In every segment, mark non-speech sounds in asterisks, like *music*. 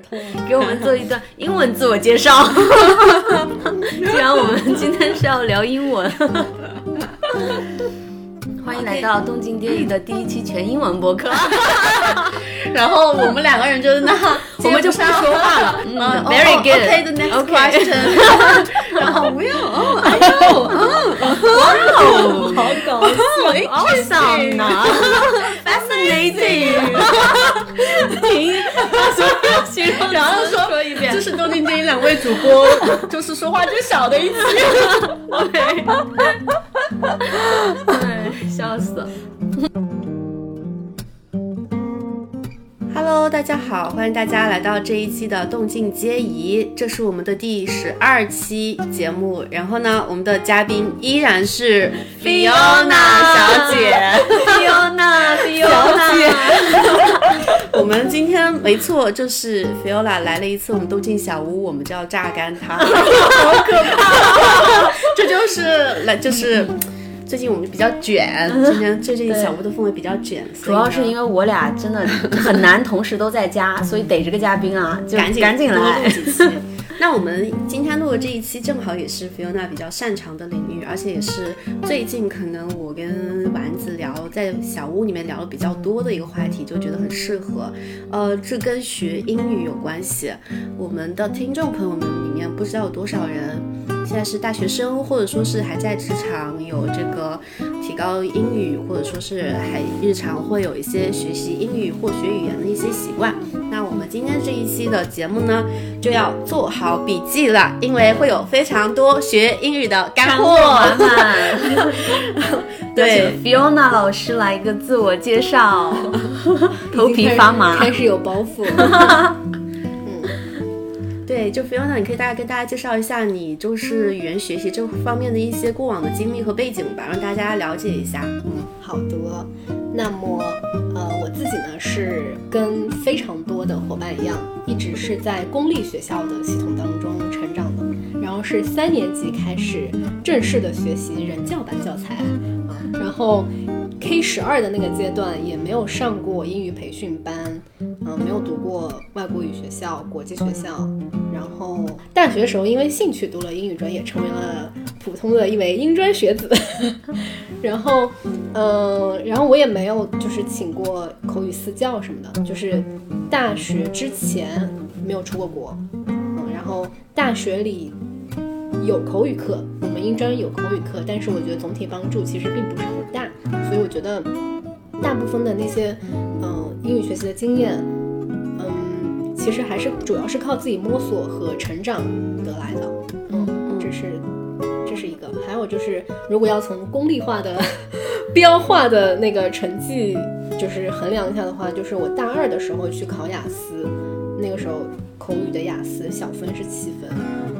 *laughs* 给我们做一段英文自我介绍。*laughs* 既然我们今天是要聊英文，*laughs* 欢迎来到东京爹姨的第一期全英文播客。然后我们两个人就在那，*laughs* 我们就不要说话了。Very good. OK. OK. *laughs* 然后不要哦 *laughs* 哎呦！哇哦好搞笑！好小呢。Fascinating. 停！说一句，然后说说一遍。这是东京电两位主播，就是说话最少的一期。OK. 哎，笑死了。Hello，大家好，欢迎大家来到这一期的动静皆宜，这是我们的第十二期节目。然后呢，我们的嘉宾依然是 Fiona 小姐。Fiona，Fiona，我们今天没错，就是 Fiona 来了一次我们东进小屋，我们就要榨干她，*laughs* 好可怕！这就是来就是。最近我们比较卷，今天最近小屋的氛围比较卷，主要是因为我俩真的很难同时都在家，所以逮着个嘉宾啊，就赶紧赶紧来。那我们今天录的这一期正好也是 Fiona 比较擅长的领域，而且也是最近可能我跟丸子聊在小屋里面聊的比较多的一个话题，就觉得很适合。呃，这跟学英语有关系。我们的听众朋友们里面不知道有多少人现在是大学生，或者说是还在职场有这个提高英语，或者说是还日常会有一些学习英语或学语言的一些习惯。那我们今天这一期的节目呢，就要做笔记了，因为会有非常多学英语的干货。满满。对，*laughs* Fiona 老师来一个自我介绍，*laughs* 头皮发麻。开始有包袱。*laughs* 对，就 Fiona，你可以大概跟大家介绍一下你就是语言学习这方面的一些过往的经历和背景吧，让大家了解一下。嗯，好的，那么呃，我自己呢是跟非常多的伙伴一样，一直是在公立学校的系统当中成长的，然后是三年级开始正式的学习人教版教材，然后 K 十二的那个阶段也没有上过英语培训班，嗯、没有读过外国语学校、国际学校，然后大学时候因为兴趣读了英语专业，成为了普通的一枚英专学子。然后，嗯、然后我也没有就是请过口语私教什么的，就是大学之前没有出过国，嗯，然后大学里有口语课，我们英专有口语课，但是我觉得总体帮助其实并不是很大，所以我觉得大部分的那些嗯、英语学习的经验，嗯，其实还是主要是靠自己摸索和成长得来的，嗯，这是这是一个，还有就是如果要从功利化的 *laughs* 标化的那个成绩就是衡量一下的话，就是我大二的时候去考雅思，那个时候口语的雅思小分是七分，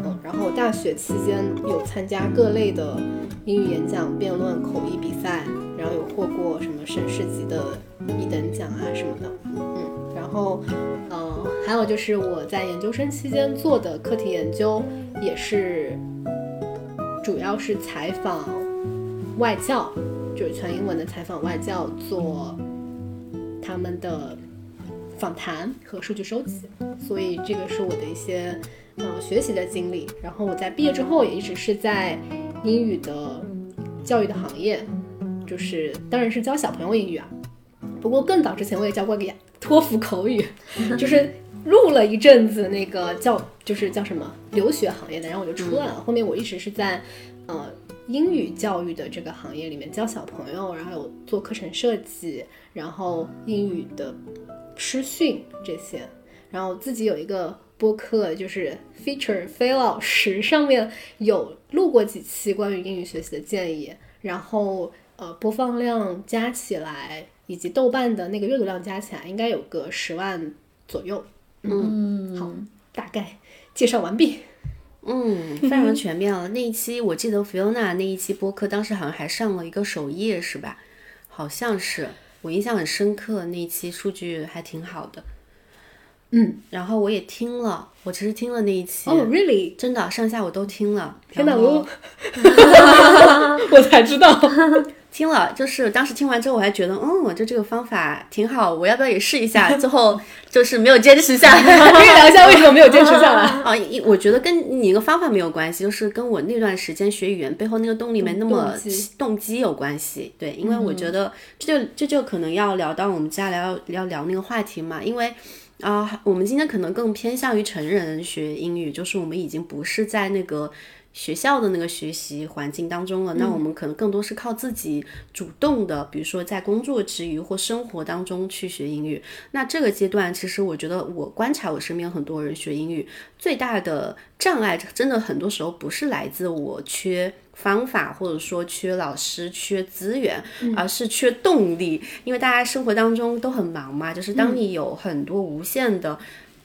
嗯，然后我大学期间有参加各类的英语演讲、辩论、口译比赛，然后有获过什么省市级的一等奖啊什么的，嗯，然后，呃，还有就是我在研究生期间做的课题研究也是，主要是采访外教，就是全英文的采访外教，做他们的访谈和数据收集，所以这个是我的一些呃学习的经历。然后我在毕业之后也一直是在英语的教育的行业，就是当然是教小朋友英语啊。不过更早之前我也教过个托福口语，*laughs* 就是入了一阵子那个教就是叫什么留学行业的，然后我就出来了。后面我一直是在呃英语教育的这个行业里面教小朋友，然后有做课程设计，然后英语的师训这些，然后自己有一个播客，就是 feature 飞老师，上面有录过几期关于英语学习的建议，然后呃播放量加起来以及豆瓣的那个阅读量加起来，应该有个十万左右。嗯，好，大概介绍完毕。嗯，*laughs* 非常全面了。那一期我记得 Fiona 那一期播客，当时好像还上了一个首页，是吧？好像是，我印象很深刻，那一期数据还挺好的。嗯，然后我也听了，我其实听了那一期，哦、r e a l l y 真的上下我都听了。天哪，然后我 *laughs* 我才知道。*laughs* 听了，就是当时听完之后，我还觉得，*laughs* 嗯，我就这个方法挺好，我要不要也试一下？*laughs* 最后就是没有坚持下来。*laughs* 可以聊一下为什么没有坚持下来？啊，一我觉得跟你一个方法没有关系，就是跟我那段时间学语言背后那个动力没那么动机动机有关系。对，因为我觉得这就这就可能要聊到我们接下来要要聊那个话题嘛，因为。啊、我们今天可能更偏向于成人学英语，就是我们已经不是在那个学校的那个学习环境当中了，那我们可能更多是靠自己主动的，比如说在工作之余或生活当中去学英语。那这个阶段，其实我觉得我观察我身边很多人学英语最大的障碍，真的很多时候不是来自我缺方法，或者说缺老师、缺资源，而是缺动力。因为大家生活当中都很忙嘛，就是当你有很多无限的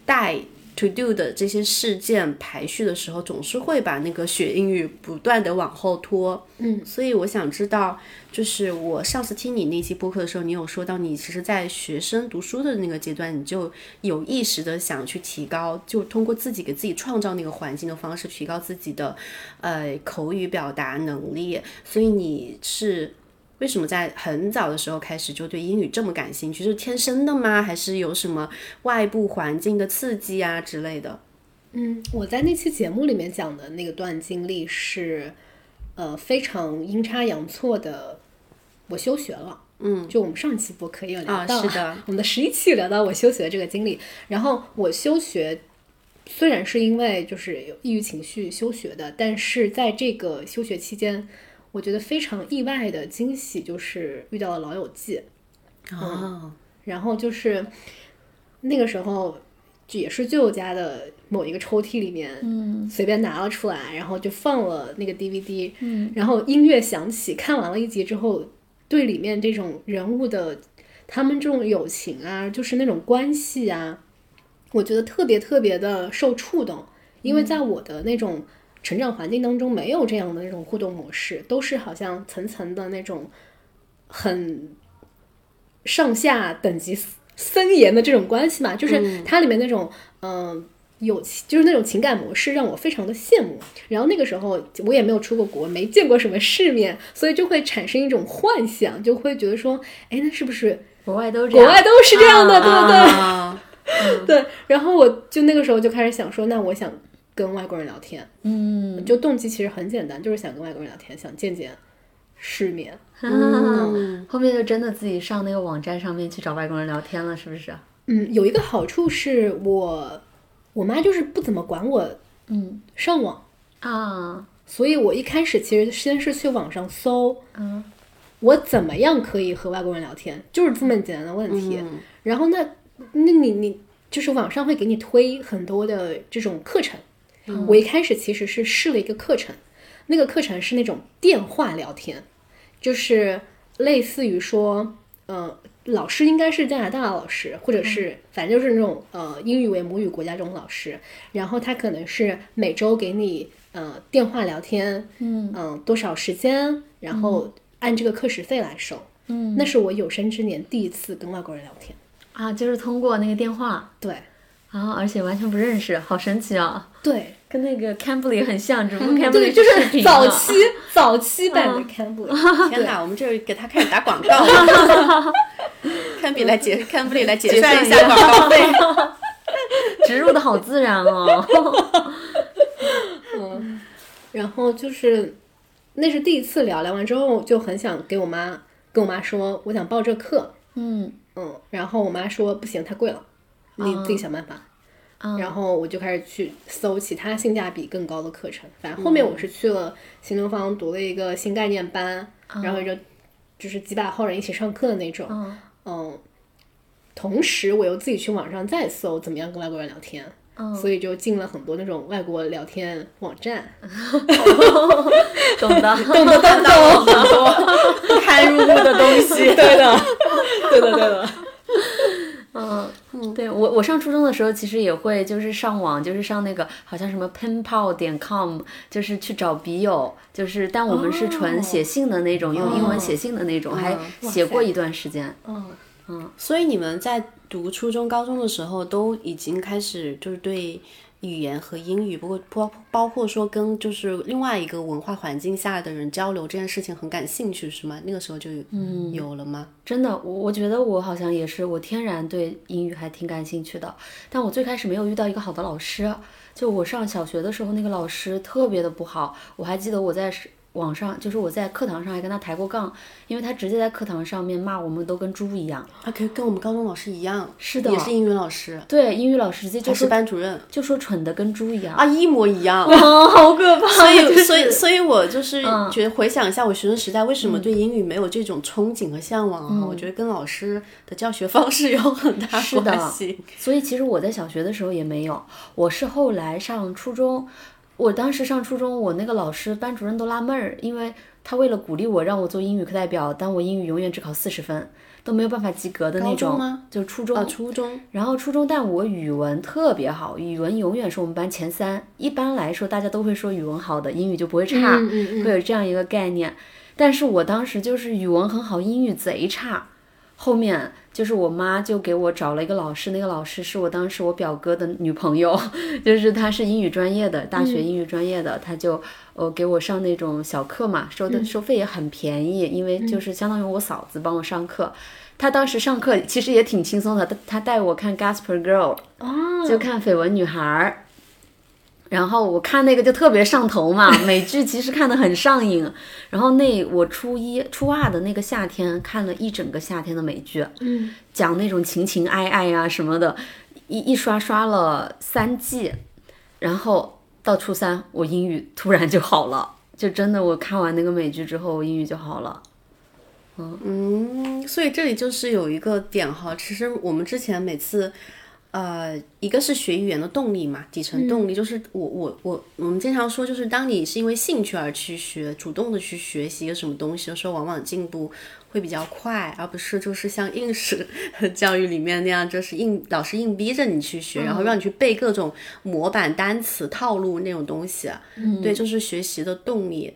待 to do 的这些事件排序的时候，总是会把那个学英语不断的往后拖。嗯，所以我想知道，就是我上次听你那期播客的时候，你有说到你其实，在学生读书的那个阶段，你就有意识的想去提高，就通过自己给自己创造那个环境的方式，提高自己的呃口语表达能力。所以你是为什么在很早的时候开始就对英语这么感兴趣？是天生的吗？还是有什么外部环境的刺激啊之类的？嗯，我在那期节目里面讲的那个段经历是，呃，非常阴差阳错的，我休学了。嗯，就我们上期播客也有聊啊到，是的，*laughs* 我们的十一期聊到我休学的这个经历。然后我休学，虽然是因为就是有抑郁情绪休学的，但是在这个休学期间，我觉得非常意外的惊喜就是遇到了《老友记》。哦，然后就是那个时候，就也是舅舅家的某一个抽屉里面，嗯，随便拿了出来，然后就放了那个 DVD，嗯，然后音乐响起，看完了一集之后，对里面这种人物的他们这种友情啊，就是那种关系啊，我觉得特别特别的受触动，因为在我的那种成长环境当中，没有这样的那种互动模式，都是好像层层的那种很上下等级森严的这种关系嘛，就是它里面那种嗯、友情，就是那种情感模式让我非常的羡慕。然后那个时候我也没有出过国，没见过什么世面，所以就会产生一种幻想，就会觉得说，哎，那是不是国外都这样，国外都是这样的，对不对？啊 *laughs* 对，然后我就那个时候就开始想说，那我想跟外国人聊天，嗯，就动机其实很简单，就是想跟外国人聊天，想见见世面。嗯后面就真的自己上那个网站上面去找外国人聊天了，是不是？嗯，有一个好处是我我妈就是不怎么管我嗯上网，啊，所以我一开始其实先是去网上搜，嗯，我怎么样可以和外国人聊天，就是这么简单的问题。然后那那你你就是网上会给你推很多的这种课程，我一开始其实是试了一个课程，那个课程是那种电话聊天，就是类似于说，呃，老师应该是加拿大老师，或者是反正就是那种呃英语为母语国家这种老师，然后他可能是每周给你呃电话聊天，嗯。多少时间，然后按这个课时费来收。嗯，那是我有生之年第一次跟外国人聊天。啊，就是通过那个电话。对啊，而且完全不认识，好神奇啊！对 *laughs* 跟那个 Cambly 很像，只不过对，就是早期 *laughs* 早期版的 Cambly。*laughs* 天哪，我们这儿给他开始打广告了。堪比来结，堪布里来结算一下广告费。植入的好自然哦。嗯然后就是那是第一次聊，聊完之后就很想给我妈跟我妈说，我想报这课。嗯嗯，然后我妈说不行，太贵了，你自己想办法。然后我就开始去搜其他性价比更高的课程。反正后面我是去了新东方读了一个新概念班，然后就就是几百号人一起上课的那种。嗯嗯，同时我又自己去网上再搜怎么样跟外国人聊天。嗯所以就进了很多那种外国聊天网站，*laughs* 懂的。懂的懂 *laughs* 懂，堪入目的东西。对的，对的，对的。嗯，对我我上初中的时候，其实也会就是上网，就是上那个好像什么 penpal 点 com，就是去找笔友，就是但我们是纯写信的那种，用英文写信的那种，还写过一段时间。嗯。嗯，所以你们在读初中、高中的时候，都已经开始就是对语言和英语，不过包包括说跟就是另外一个文化环境下的人交流这件事情很感兴趣，是吗？那个时候就嗯有了吗？真的，我我觉得我好像也是，我天然对英语还挺感兴趣的。但我最开始没有遇到一个好的老师，就我上小学的时候，那个老师特别的不好。我还记得我在网上就是我在课堂上还跟他抬过杠，因为他直接在课堂上面骂我们都跟猪一样。他可以跟我们高中老师一样，是的，也是英语老师。对，英语老师直接就是班主任，就说蠢的跟猪一样啊，一模一样。哇，好可怕！*laughs* 所以，所以，所以我就是觉得回想一下我学生时代为什么对英语没有这种憧憬和向往啊？我觉得跟老师的教学方式有很大关系。*laughs* 所以其实我在小学的时候也没有，我是后来上初中。我当时上初中，我那个老师班主任都纳闷儿，因为他为了鼓励我，让我做英语课代表，但我英语永远只考四十分，都没有办法及格的那种。就初中啊。初中。然后初中，但我语文特别好，语文永远是我们班前三。一般来说，大家都会说语文好的，英语就不会差，会有这样一个概念。但是我当时就是语文很好，英语贼差。后面就是我妈就给我找了一个老师，那个老师是我当时我表哥的女朋友，*laughs* 就是她是英语专业的，大学英语专业的，她就呃给我上那种小课嘛，收的收费也很便宜，因为就是相当于我嫂子帮我上课，她当时上课其实也挺轻松的，她她带我看《Gasper Girl》，就看《绯闻女孩》。然后我看那个就特别上头嘛，美剧其实看得很上瘾。然后那我初一、初二的那个夏天看了一整个夏天的美剧，嗯，讲那种情情爱爱呀什么的，一一刷刷了三季。然后到初三，我英语突然就好了，就真的我看完那个美剧之后，我英语就好了。嗯嗯，所以这里就是有一个点哈，其实我们之前每次。呃，一个是学语言的动力嘛，底层动力就是我我我我们经常说，就是当你是因为兴趣而去学，主动的去学习一个什么东西的时候，往往进步会比较快，而不是就是像应试教育里面那样，就是硬老师硬逼着你去学，然后让你去背各种模板单词套路那种东西。嗯，对，就是学习的动力，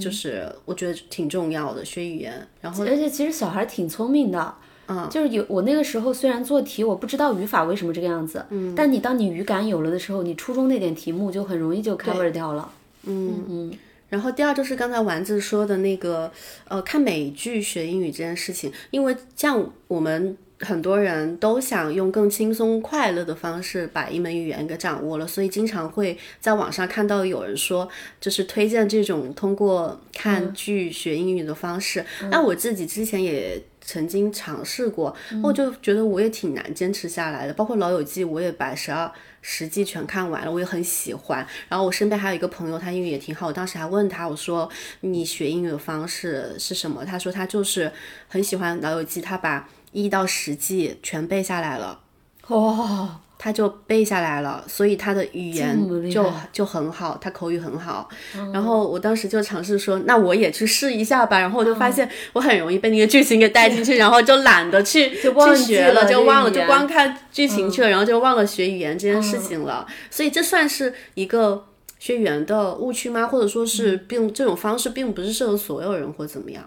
就是我觉得挺重要的，学语言。然后，而且其实小孩挺聪明的。嗯，就是有我那个时候虽然做题我不知道语法为什么这个样子，嗯，但你当你语感有了的时候，你初中那点题目就很容易就 cover 掉了。嗯嗯。然后第二就是刚才丸子说的那个，呃，看美剧学英语这件事情，因为像我们很多人都想用更轻松快乐的方式把一门语言给掌握了，所以经常会在网上看到有人说，就是推荐这种通过看剧学英语的方式。那我自己之前也。曾经尝试过，我就觉得我也挺难坚持下来的。包括《老友记》，我也把十二十季全看完了，我也很喜欢。然后我身边还有一个朋友，他英语也挺好。我当时还问他，我说你学英语的方式是什么？他说他就是很喜欢《老友记》，他把一到十季全背下来了。哇！他就背下来了，所以他的语言就就很好，他口语很好。然后我当时就尝试说，那我也去试一下吧。然后我就发现我很容易被那个剧情给带进去，*laughs* 然后就懒得去去学了，就忘了，就光看剧情去了，然后就忘了学语言这件事情了。所以这算是一个学语言的误区吗？或者说是并这种方式并不是适合所有人，或怎么样？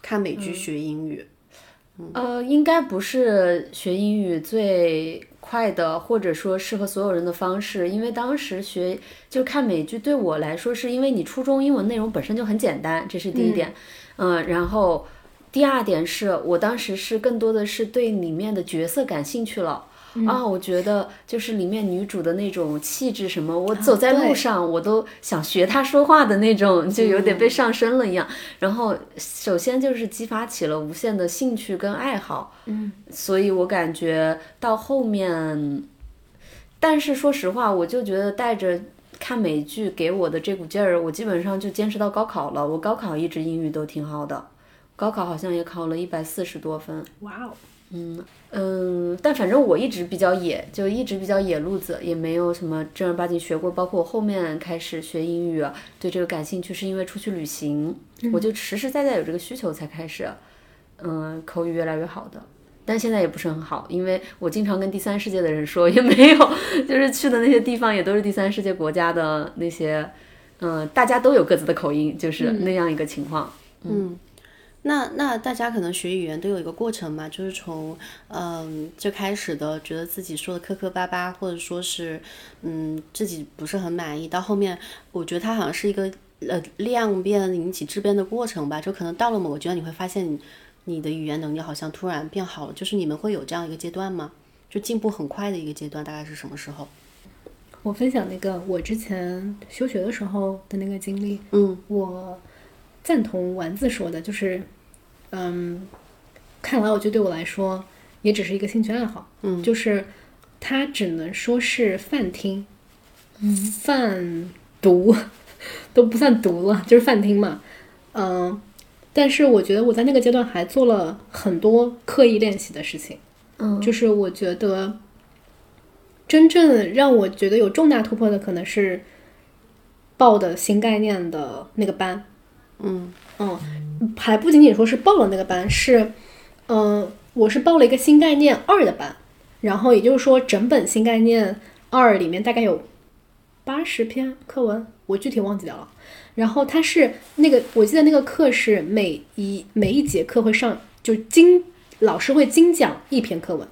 看美剧学英语，呃，应该不是学英语最。快的，或者说适合所有人的方式，因为当时学就看美剧，对我来说是因为你初中英文内容本身就很简单，这是第一点，嗯，然后第二点是我当时是更多的是对里面的角色感兴趣了。啊，我觉得就是里面女主的那种气质什么，我走在路上我都想学她说话的那种，就有点被上身了一样。然后首先就是激发起了无限的兴趣跟爱好，嗯，所以我感觉到后面，但是说实话，我就觉得带着看美剧给我的这股劲儿，我基本上就坚持到高考了。我高考一直英语都挺好的，高考好像也考了一百四十多分。哇哦！嗯嗯，但反正我一直比较野，就一直比较野路子，也没有什么正儿八经学过。包括我后面开始学英语，对这个感兴趣，是因为出去旅行，我就实实在在有这个需求才开始，嗯，口语越来越好的。但现在也不是很好，因为我经常跟第三世界的人说，也没有，就是去的那些地方也都是第三世界国家的那些，嗯，大家都有各自的口音，就是那样一个情况。嗯。那那大家可能学语言都有一个过程嘛，就是从嗯最开始的觉得自己说的磕磕巴巴，或者说是嗯自己不是很满意，到后面我觉得它好像是一个呃量变引起质变的过程吧，就可能到了某个阶段，你会发现你你的语言能力好像突然变好了，就是你们会有这样一个阶段吗？就进步很快的一个阶段，大概是什么时候？我分享那个我之前休学的时候的那个经历，嗯我赞同丸子说的，就是，嗯，看来我觉得对我来说也只是一个兴趣爱好，嗯。就是它只能说是泛听，泛读都不算读了，就是饭厅嘛，嗯，但是我觉得我在那个阶段还做了很多刻意练习的事情，嗯。就是我觉得真正让我觉得有重大突破的，可能是报的新概念的那个班。嗯。嗯，还不仅仅说是报了那个班，是，嗯、我是报了一个新概念二的班，然后也就是说，整本新概念二里面大概有八十篇课文，我具体忘记掉了。然后它是那个，我记得那个课是每一每一节课会上，就精老师会精讲一篇课文，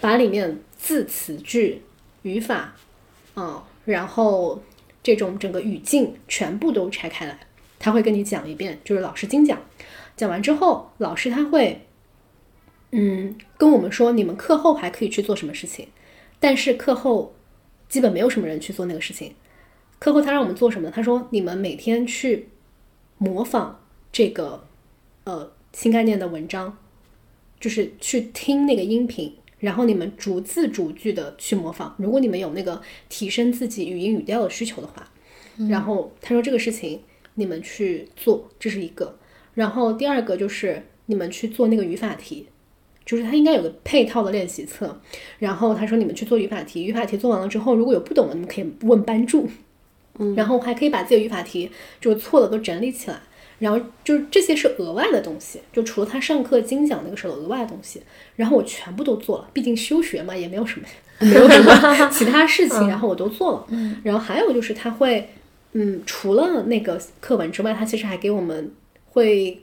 把里面字词句、语法，嗯，然后这种整个语境全部都拆开来。他会跟你讲一遍，就是老师精讲，讲完之后，老师他会，嗯，跟我们说你们课后还可以去做什么事情，但是课后基本没有什么人去做那个事情。课后他让我们做什么？他说你们每天去模仿这个呃新概念的文章，就是去听那个音频，然后你们逐字逐句的去模仿。如果你们有那个提升自己语音语调的需求的话，然后他说这个事情你们去做，这是一个。然后第二个就是你们去做那个语法题，就是它应该有个配套的练习册。然后他说你们去做语法题，语法题做完了之后，如果有不懂的，你们可以问班助。嗯，然后还可以把自己的语法题就是错的都整理起来。然后就是这些是额外的东西，就除了他上课精讲那个时候额外的东西，然后我全部都做了。毕竟休学嘛，也没有什么 *laughs* 没有什么其他事情，然后我都做了。嗯，然后还有就是他会，嗯，除了那个课文之外，他其实还给我们会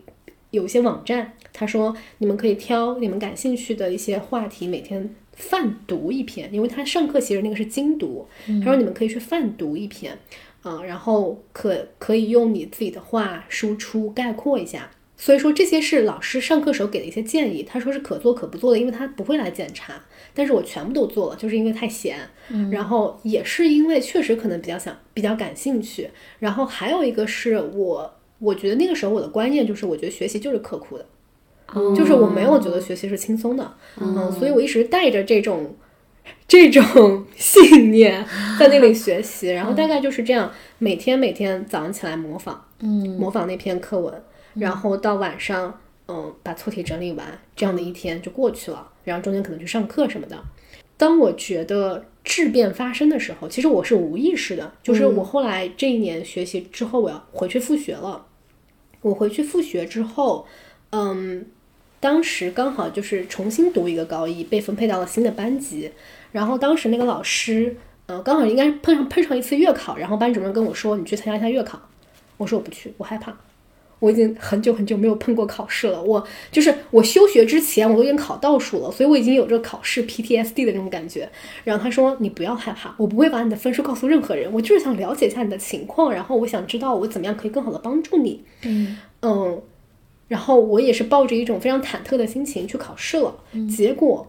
有一些网站，他说你们可以挑你们感兴趣的一些话题，每天泛读一篇，因为他上课其实那个是精读，他说你们可以去泛读一篇，啊、然后可可以用你自己的话输出概括一下。所以说这些是老师上课时候给的一些建议，他说是可做可不做的，因为他不会来检查。但是我全部都做了，就是因为太闲，然后也是因为确实可能比较想比较感兴趣。然后还有一个是我，我觉得那个时候我的观念就是，我觉得学习就是刻苦的，就是我没有觉得学习是轻松的，嗯，所以我一直带着这种这种 *laughs* 信念在那里学习，然后大概就是这样，每天每天早上起来模仿，嗯，模仿那篇课文，然后到晚上，嗯，把错题整理完，这样的一天就过去了，然后中间可能去上课什么的。当我觉得质变发生的时候，其实我是无意识的，就是我后来这一年学习之后，我要回去复学了。我回去复学之后，嗯，当时刚好就是重新读一个高一，被分配到了新的班级。然后当时那个老师，呃，刚好应该碰上碰上一次月考，然后班主任跟我说：“你去参加一下月考。”我说：“我不去，我害怕。”我已经很久很久没有碰过考试了。我就是我休学之前，我都已经考倒数了，所以我已经有这个考试 PTSD 的那种感觉。然后他说：“你不要害怕，我不会把你的分数告诉任何人，我就是想了解一下你的情况，然后我想知道我怎么样可以更好的帮助你。”嗯嗯，然后我也是抱着一种非常忐忑的心情去考试了。结果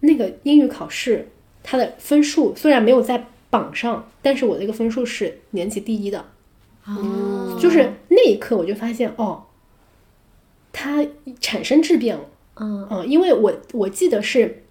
那个英语考试，它的分数虽然没有在榜上，但是我的一个分数是年级第一的。哦，就是那一刻我就发现，哦，它产生质变了。嗯嗯，因为我我记得是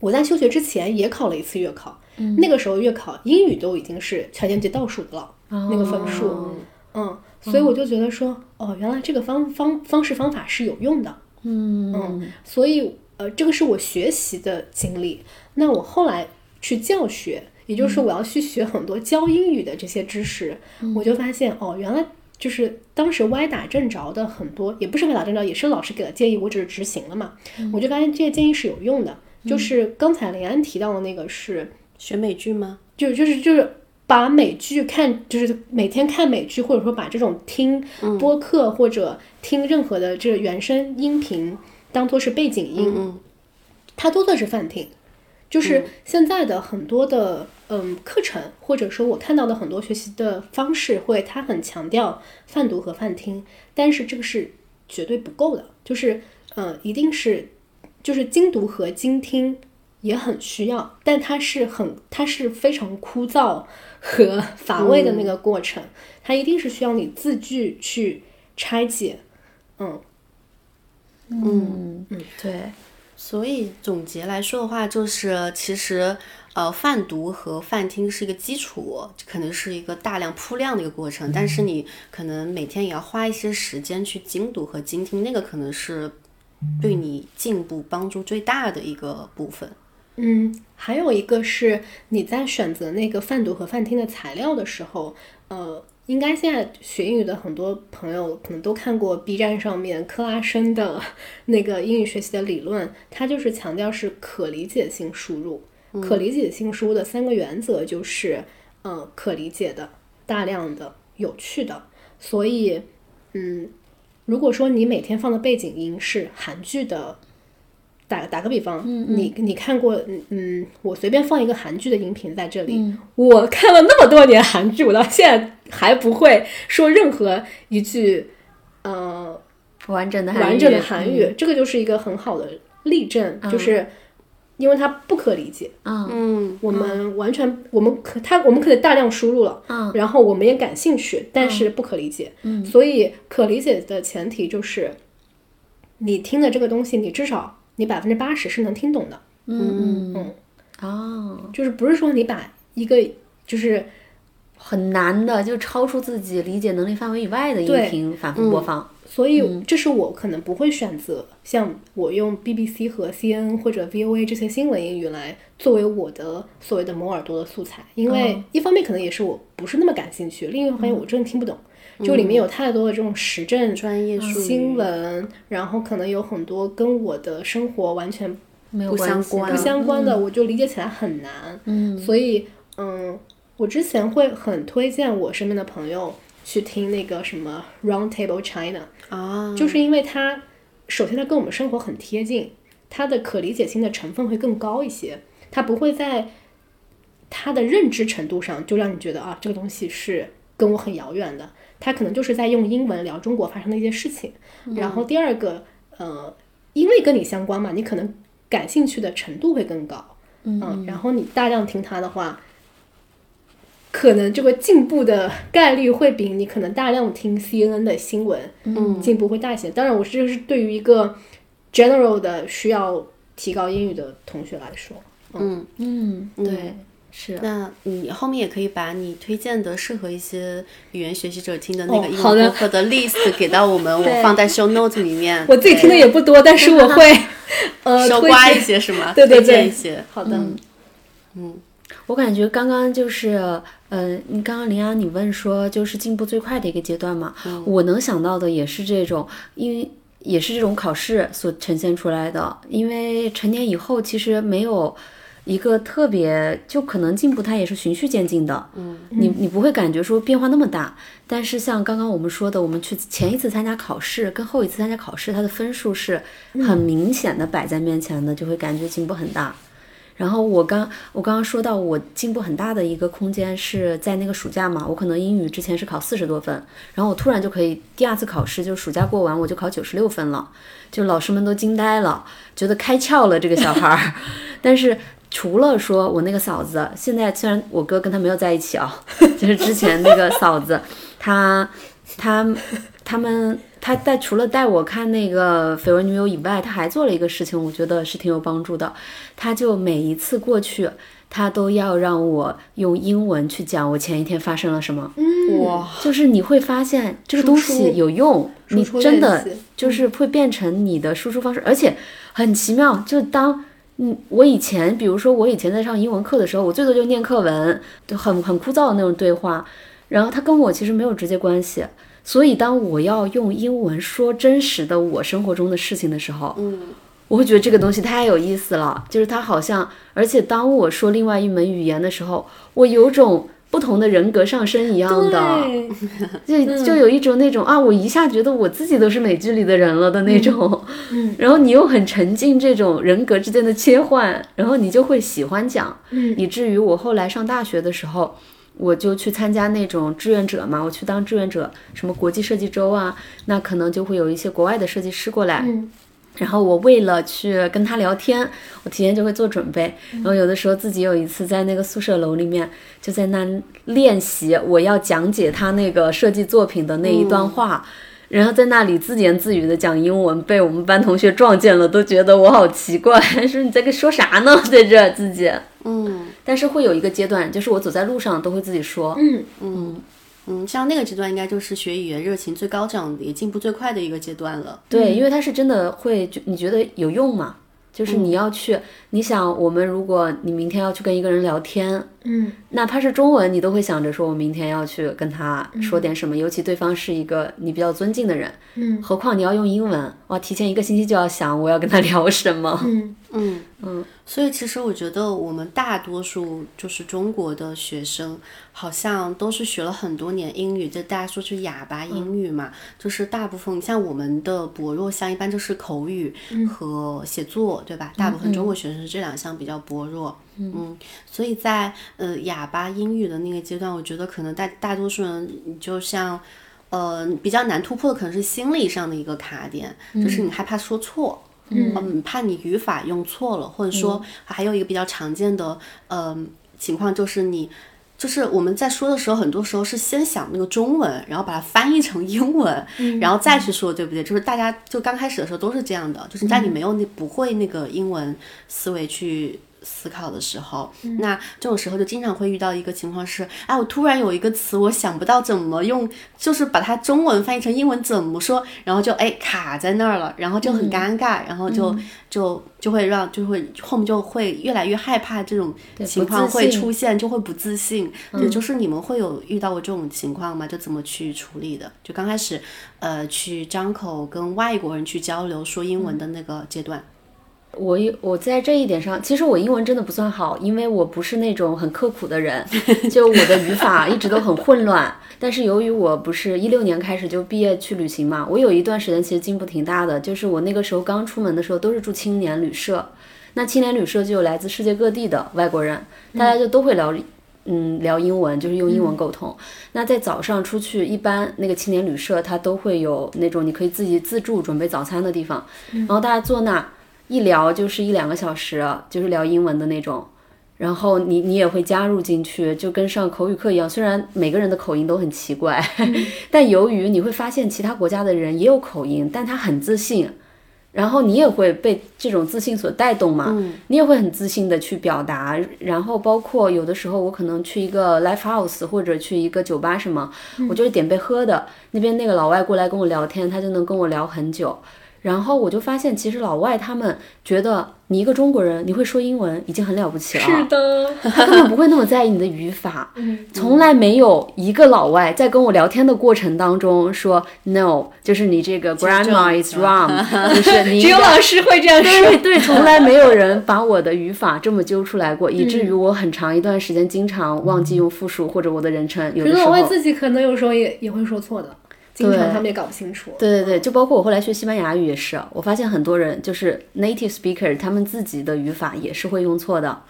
我在休学之前也考了一次月考，那个时候月考英语都已经是全年级倒数的了，那个分数。哦嗯，所以我就觉得说，哦，原来这个方方方式方法是有用的。嗯嗯，所以呃，这个是我学习的经历。那我后来去教学，也就是我要去学很多教英语的这些知识，我就发现哦，原来就是当时歪打正着的很多，也不是歪打正着，也是老师给的建议，我只是执行了嘛。我就发现这些建议是有用的。就是刚才林安提到的那个是，学美剧吗？就就是就是把美剧看，就是每天看美剧，或者说把这种听播客或者听任何的这个原声音频当做是背景音，嗯它都算是泛听。就是现在的很多的嗯课程，或者说我看到的很多学习的方式，会它很强调泛读和泛听，但是这个是绝对不够的，就是嗯一定是就是精读和精听也很需要，但它是很它是非常枯燥和乏味的那个过程，它一定是需要你字句去拆解，嗯。嗯。嗯，对，所以总结来说的话，就是其实呃，泛读和泛听是一个基础，可能是一个大量铺量的一个过程。但是你可能每天也要花一些时间去精读和精听，那个可能是对你进步帮助最大的一个部分。嗯，还有一个是你在选择那个泛读和泛听的材料的时候，呃，应该现在学英语的很多朋友可能都看过 B 站上面克拉申的 *laughs* 那个英语学习的理论，它就是强调是可理解性输入。可理解性输入的三个原则就是，呃，可理解的、大量的、有趣的。所以，嗯，如果说你每天放的背景音是韩剧的。打打个比方，你你看过，嗯嗯，我随便放一个韩剧的音频在这里，我看了那么多年韩剧，我到现在还不会说任何一句，呃，完整的完整的韩语，这个就是一个很好的例证，就是因为它不可理解，嗯。嗯我们完全我们可它我们可以大量输入了，嗯。然后我们也感兴趣，但是不可理解，嗯。所以可理解的前提就是你听的这个东西，你至少你百分之八十是能听懂的，嗯嗯，哦，就是不是说你把一个就是很难的，就超出自己理解能力范围以外的音频反复播放。所以这是我可能不会选择像我用 BBC 和 CNN 或者 VOA 这些新闻英语来作为我的所谓的磨耳朵的素材，因为一方面可能也是我不是那么感兴趣，另一方面我真的听不懂，就里面有太多的这种时政、专业新闻，然后可能有很多跟我的生活完全没有不关系的。相关不相关的，我就理解起来很难。嗯。所以，嗯，我之前会很推荐我身边的朋友去听那个什么 Round Table China，啊，就是因为它首先它跟我们生活很贴近，它的可理解性的成分会更高一些，它不会在它的认知程度上就让你觉得啊这个东西是跟我很遥远的，它可能就是在用英文聊中国发生的一些事情。然后第二个，呃，因为跟你相关嘛，你可能感兴趣的程度会更高。嗯，然后你大量听它的话，可能这个进步的概率会比你可能大量听 CNN 的新闻，嗯进步会大一些。当然，我这个是对于一个 general 的需要提高英语的同学来说，嗯。嗯，对，是。那你后面也可以把你推荐的适合一些语言学习者听的那个英哦好的文播客的 list *laughs* 给到我们，我放在 show note 里面。我自己听的也不多，但是我会 *laughs* 呃推收刮一。些是吗？对对推荐对一些。好的，我感觉刚刚就是，呃，你刚刚林安你问说就是进步最快的一个阶段嘛，我能想到的也是这种，因为也是这种考试所呈现出来的。因为成年以后其实没有一个特别，就可能进步它也是循序渐进的。嗯，你你不会感觉说变化那么大，但是像刚刚我们说的，我们去前一次参加考试跟后一次参加考试，它的分数是很明显的摆在面前的，就会感觉进步很大。然后我刚我刚刚说到我进步很大的一个空间是在那个暑假嘛，我可能英语之前是考四十多分，然后我突然就可以第二次考试就暑假过完我就考九十六分了，就老师们都惊呆了，觉得开窍了这个小孩儿。*laughs* 但是除了说我那个嫂子，现在虽然我哥跟他没有在一起啊，*laughs* 就是之前那个嫂子，她她他们他带除了带我看那个《绯闻女友》以外，他还做了一个事情，我觉得是挺有帮助的。他就每一次过去，他都要让我用英文去讲我前一天发生了什么。哇，就是你会发现这个东西有用，你真的就是会变成你的输出方式，而且很奇妙。就当嗯，我以前比如说我以前在上英文课的时候，我最多就念课文，就很很枯燥的那种对话，然后他跟我其实没有直接关系。所以当我要用英文说真实的我生活中的事情的时候，嗯，我会觉得这个东西太有意思了，就是它好像，而且当我说另外一门语言的时候，我有种不同的人格上升一样的，*laughs* 就就有一种那种啊，我一下觉得我自己都是美剧里的人了的那种，嗯。*laughs* 然后你又很沉浸这种人格之间的切换，然后你就会喜欢讲，嗯。以至于我后来上大学的时候。我就去参加那种志愿者嘛，我去当志愿者，什么国际设计周啊，那可能就会有一些国外的设计师过来，嗯然后我为了去跟他聊天，我提前就会做准备。然后有的时候自己有一次在那个宿舍楼里面，就在那练习我要讲解他那个设计作品的那一段话。然后在那里自言自语的讲英文，被我们班同学撞见了，都觉得我好奇怪，*laughs* 说你在跟说啥呢？在这自己，嗯但是会有一个阶段，就是我走在路上都会自己说，嗯嗯嗯，像那个阶段应该就是学语言热情最高涨也进步最快的一个阶段了。对，因为它是真的会，就你觉得有用吗？就是你要去，你想，我们如果你明天要去跟一个人聊天，嗯。哪怕是中文，你都会想着说，我明天要去跟他说点什么，尤其对方是一个你比较尊敬的人，嗯。何况你要用英文，哇，提前一个星期就要想我要跟他聊什么，嗯。嗯。嗯，所以其实我觉得我们大多数就是中国的学生，好像都是学了很多年英语，就大家说是哑巴英语嘛，就是大部分像我们的薄弱项，一般就是口语和写作，对吧？大部分中国学生是这两项比较薄弱。嗯，所以在呃哑巴英语的那个阶段，我觉得可能大大多数人，你就像呃比较难突破的，可能是心理上的一个卡点，就是你害怕说错。嗯，怕你语法用错了，或者说还有一个比较常见的呃情况就是你。就是我们在说的时候，很多时候是先想那个中文，然后把它翻译成英文，然后再去说，对不对？就是大家就刚开始的时候都是这样的，就是在你没有那不会那个英文思维去思考的时候，那这种时候就经常会遇到一个情况是，哎，我突然有一个词我想不到怎么用，就是把它中文翻译成英文怎么说，然后就哎卡在那儿了，然后就很尴尬，然后就就就会让就会后面就会越来越害怕这种情况会出现，就会不自信。对，就是你们会有遇到过这种情况吗？就怎么去处理的？就刚开始呃去张口跟外国人去交流说英文的那个阶段。我一我在这一点上，其实我英文真的不算好，因为我不是那种很刻苦的人，就我的语法一直都很混乱。但是由于我不是一六年开始就毕业去旅行嘛，我有一段时间其实进步挺大的，就是我那个时候刚出门的时候都是住青年旅社，那青年旅社就有来自世界各地的外国人，大家就都会聊。嗯，聊英文就是用英文沟通。那在早上出去，一般那个青年旅社它都会有那种你可以自己自助准备早餐的地方，然后大家坐那。一聊就是一两个小时，就是聊英文的那种，然后你你也会加入进去，就跟上口语课一样。虽然每个人的口音都很奇怪，*laughs* 但由于你会发现其他国家的人也有口音，但他很自信，然后你也会被这种自信所带动嘛，你也会很自信的去表达。然后包括有的时候我可能去一个 live house 或者去一个酒吧什么，我就是点杯喝的，那边那个老外过来跟我聊天，他就能跟我聊很久。然后我就发现，其实老外他们觉得你一个中国人，你会说英文已经很了不起了。是的，他根本不会那么在意你的语法。*laughs* 从来没有一个老外在跟我聊天的过程当中说 “no”，就是你这个 grandma is wrong，*laughs* 就是你只有老师会这样说。对对，从来没有人把我的语法这么揪出来过，*laughs* 以至于我很长一段时间经常忘记用复数或者我的人称。有的时候可是老外自己可能有时候也也会说错的。经常他们也搞不清楚。对对对，就包括我后来学西班牙语也是，我发现很多人就是 native speaker，他们自己的语法也是会用错的，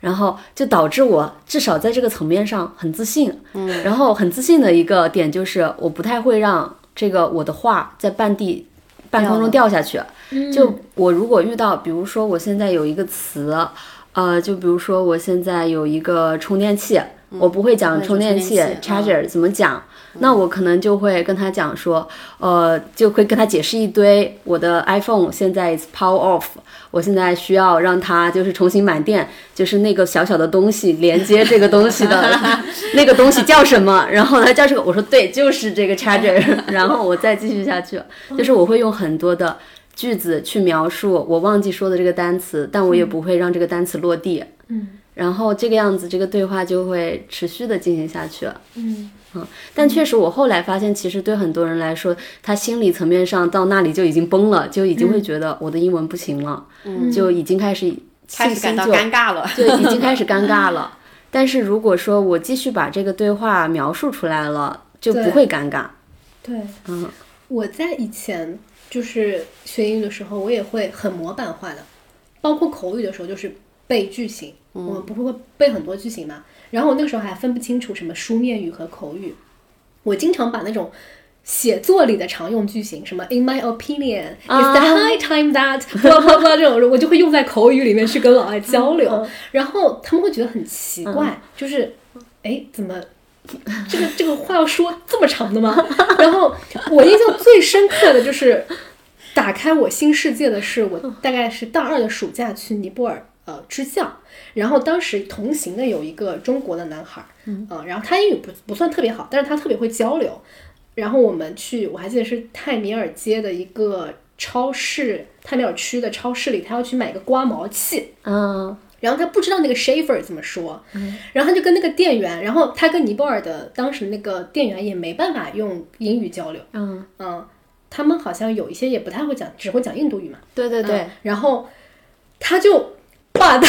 然后就导致我至少在这个层面上很自信。嗯，然后很自信的一个点就是我不太会让这个我的话在半地半空中掉下去。就我如果遇到，比如说我现在有一个词，呃，就比如说我现在有一个充电器，我不会讲充电器 charger 怎么讲。那我可能就会跟他讲说，呃，就会跟他解释一堆，我的 iPhone 现在 is power off，我现在需要让它就是重新满电，就是那个小小的东西连接这个东西的 *laughs* 那个东西叫什么？然后他叫这个，我说对，就是这个 charger，*laughs* 然后我再继续下去，就是我会用很多的句子去描述我忘记说的这个单词，但我也不会让这个单词落地。嗯，然后这个样子，这个对话就会持续的进行下去了。嗯。嗯，但确实，我后来发现，其实对很多人来说，他心理层面上到那里就已经崩了，就已经会觉得我的英文不行了，嗯就已经开始开始感到信心就尴尬了。对，已经开始尴 *laughs* 尬了。但是如果说我继续把这个对话描述出来了，就不会尴尬。对，嗯我在以前就是学英语的时候，我也会很模板化的，包括口语的时候，就是背句型，我们不会背很多句型嘛。然后我那个时候还分不清楚什么书面语和口语，我经常把那种。写作里的常用句型，什么 "In my opinion, it's the 啊 high time that" *laughs* blah blah blah 这种，我就会用在口语里面去跟老外交流，然后他们会觉得很奇怪，就是，哎，怎么这个这个话要说这么长的吗？*laughs* 然后我印象最深刻的就是打开我新世界的是，我大概是大二的暑假去尼泊尔呃支教，然后当时同行的有一个中国的男孩儿，嗯、然后他英语不不算特别好，但是他特别会交流。然后我们去，我还记得是泰米尔街的一个超市，泰米尔区的超市里，他要去买一个刮毛器，嗯。然后他不知道那个 shaver 怎么说，然后他就跟那个店员，然后他跟尼泊尔的当时那个店员也没办法用英语交流，嗯，嗯，他们好像有一些也不太会讲，只会讲印度语嘛，对对对嗯，然后他就把他的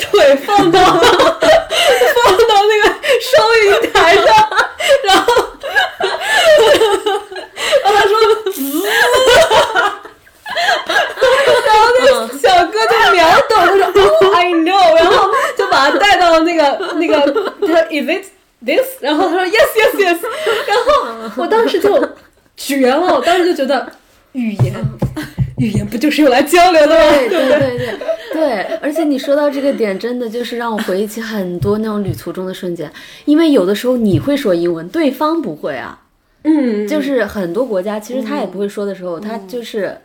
腿放到 *laughs* 放到那个收银台上，然后然后他说滋，*laughs* 然后那个小哥就秒懂，他说 Oh I know，然后就把他带到那个那个，他说 Is it this？然后他说 Yes Yes Yes，然后我当时就绝了，我当时就觉得语言。语言不就是用来交流的吗？对对对对对，而且你说到这个点，真的就是让我回忆起很多那种旅途中的瞬间，因为有的时候你会说英文，对方不会啊，嗯，就是很多国家其实他也不会说的时候，他就是。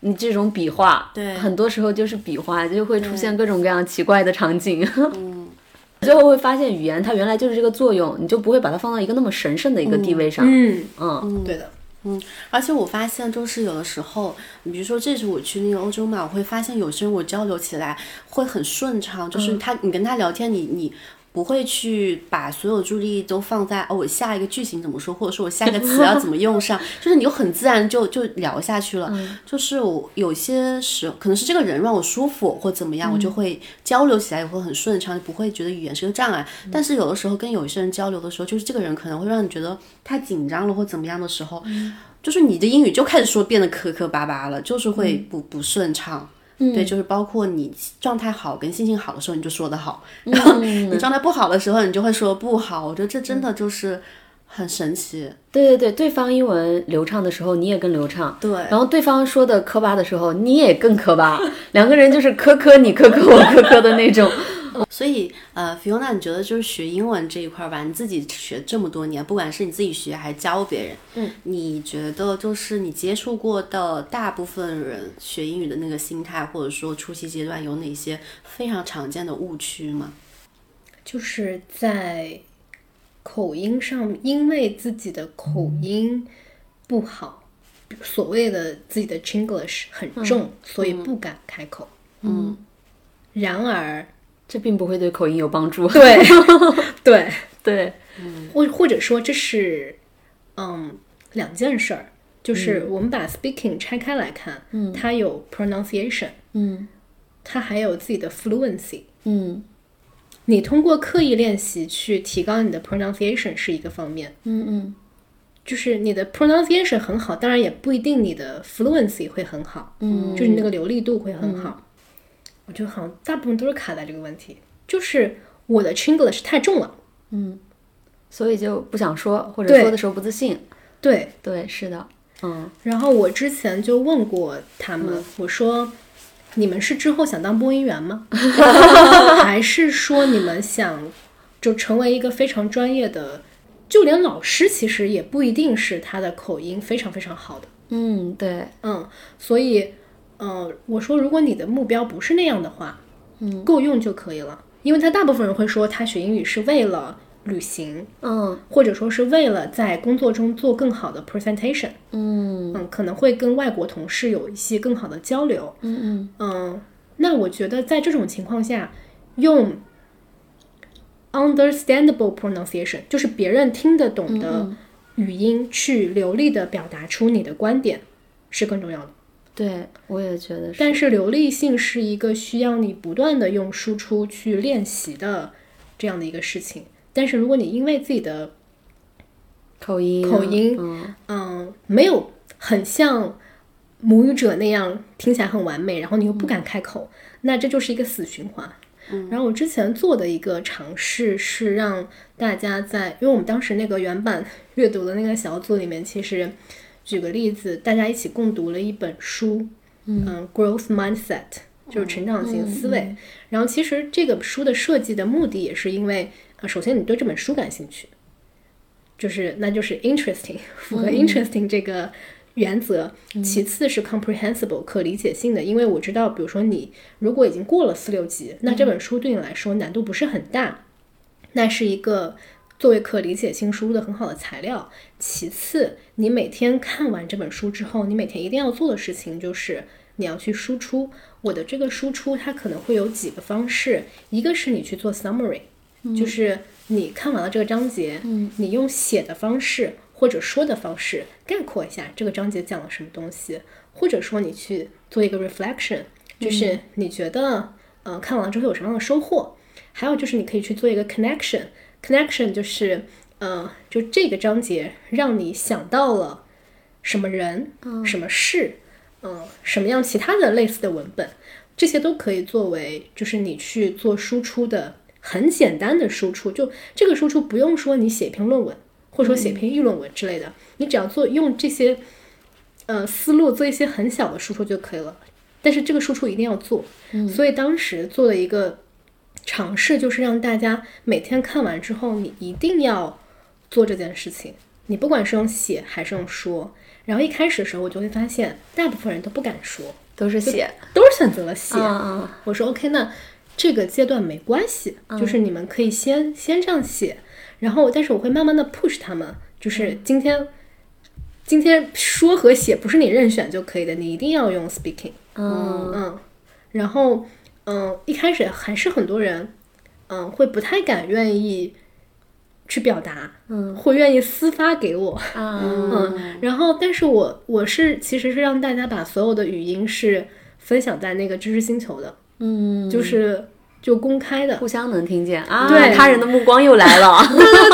你这种比划，对很多时候就是比划，就会出现各种各样奇怪的场景。*laughs* 最后会发现语言它原来就是这个作用，你就不会把它放到一个那么神圣的一个地位上。嗯，嗯对的，而且我发现，就是有的时候，你比如说这次我去那个欧洲嘛，我会发现有些人我交流起来会很顺畅，就是他你跟他聊天，你你。不会去把所有注意力都放在哦，我下一个句型怎么说，或者说我下一个词要怎么用上，*laughs* 就是你就很自然就就聊下去了。就是我有些时候可能是这个人让我舒服或怎么样，我就会交流起来也会很顺畅，不会觉得语言是个障碍。但是有的时候跟有一些人交流的时候，就是这个人可能会让你觉得太紧张了或怎么样的时候，就是你的英语就开始说变得磕磕巴巴了，就是会不不顺畅。对，就是包括你状态好跟心情好的时候，你就说的好；然后你状态不好的时候，你就会说不好。我觉得这真的就是很神奇。对对对，对方英文流畅的时候，你也更流畅。对，然后对方说的磕巴的时候，你也更磕巴，两个人就是磕磕你磕磕我磕磕的那种。所以呃，Fiona，你觉得就是学英文这一块儿吧，你自己学这么多年，不管是你自己学还是教别人，嗯，你觉得就是你接触过的大部分人学英语的那个心态，或者说初期阶段有哪些非常常见的误区吗？就是在口音上，因为自己的口音不好，所谓的自己的 Chinglish 很重，所以不敢开口。嗯，然而，这并不会对口音有帮助。对 *laughs* 对，对，或或者说这是嗯两件事儿，就是我们把 speaking 拆开来看，嗯，它有 pronunciation，嗯。它还有自己的 fluency。嗯。你通过刻意练习去提高你的 pronunciation 是一个方面，嗯嗯。就是你的 pronunciation 很好，当然也不一定你的 fluency 会很好，嗯。就是你那个流利度会很好。我觉得好像大部分都是卡在这个问题，就是我的 Chinglish 太重了。嗯所以就不想说，或者说的时候不自信。对，对，是的，嗯然后我之前就问过他们，我说你们是之后想当播音员吗？*laughs* 还是说你们想就成为一个非常专业的？就连老师其实也不一定是他的口音非常非常好的。嗯，对，嗯，所以，嗯、我说如果你的目标不是那样的话，嗯，够用就可以了。因为他大部分人会说他学英语是为了旅行，嗯或者说是为了在工作中做更好的 presentation，嗯嗯，可能会跟外国同事有一些更好的交流，嗯嗯嗯，那我觉得在这种情况下，用 understandable pronunciation，就是别人听得懂的语音去流利的表达出你的观点，是更重要的。对，我也觉得是。但是流利性是一个需要你不断的用输出去练习的这样的一个事情。但是如果你因为自己的口音口音，嗯嗯，没有很像母语者那样听起来很完美，然后你又不敢开口，那这就是一个死循环。然后我之前做的一个尝试是让大家在，因为我们当时那个原版阅读的那个小组里面，其实举个例子，大家一起共读了一本书，嗯，Growth Mindset 就是成长型思维。然后其实这个书的设计的目的也是因为，呃，首先你对这本书感兴趣，就是那就是 interesting，*laughs* 符合 interesting 这个原则。其次是 comprehensible 可理解性的，因为我知道，比如说你如果已经过了四六级，那这本书对你来说难度不是很大，那是一个作为可理解性输入的很好的材料。其次，你每天看完这本书之后，你每天一定要做的事情就是你要去输出。我的这个输出它可能会有几个方式，一个是你去做 summary，就是你看完了这个章节，你用写的方式或者说的方式概括一下这个章节讲了什么东西，或者说你去做一个 reflection，就是你觉得，呃，看完了之后有什么样的收获？还有就是你可以去做一个 connection，connection 就是，呃，就这个章节让你想到了什么人、什么事，嗯、什么样其他的类似的文本，这些都可以作为就是你去做输出的很简单的输出。就这个输出不用说你写一篇论文，或者说写一篇议论文之类的，你只要做用这些呃思路做一些很小的输出就可以了。但是这个输出一定要做，所以当时做了一个尝试，就是让大家每天看完之后，你一定要做这件事情。你不管是用写还是用说，然后一开始的时候，我就会发现大部分人都不敢说，都是写，都是选择了写。嗯嗯我说 OK，那这个阶段没关系，就是你们可以先先这样写，然后但是我会慢慢的 push 他们，就是今天、今天说和写不是你任选就可以的，你一定要用 speaking。嗯嗯，然后嗯，一开始还是很多人嗯会不太敢愿意去表达，嗯。会愿意私发给我，啊。*laughs* 嗯，然后但是我我是其实是让大家把所有的语音是分享在那个知识星球的，嗯，就是就公开的，互相能听见。啊，对。他人的目光又来了，对 *laughs*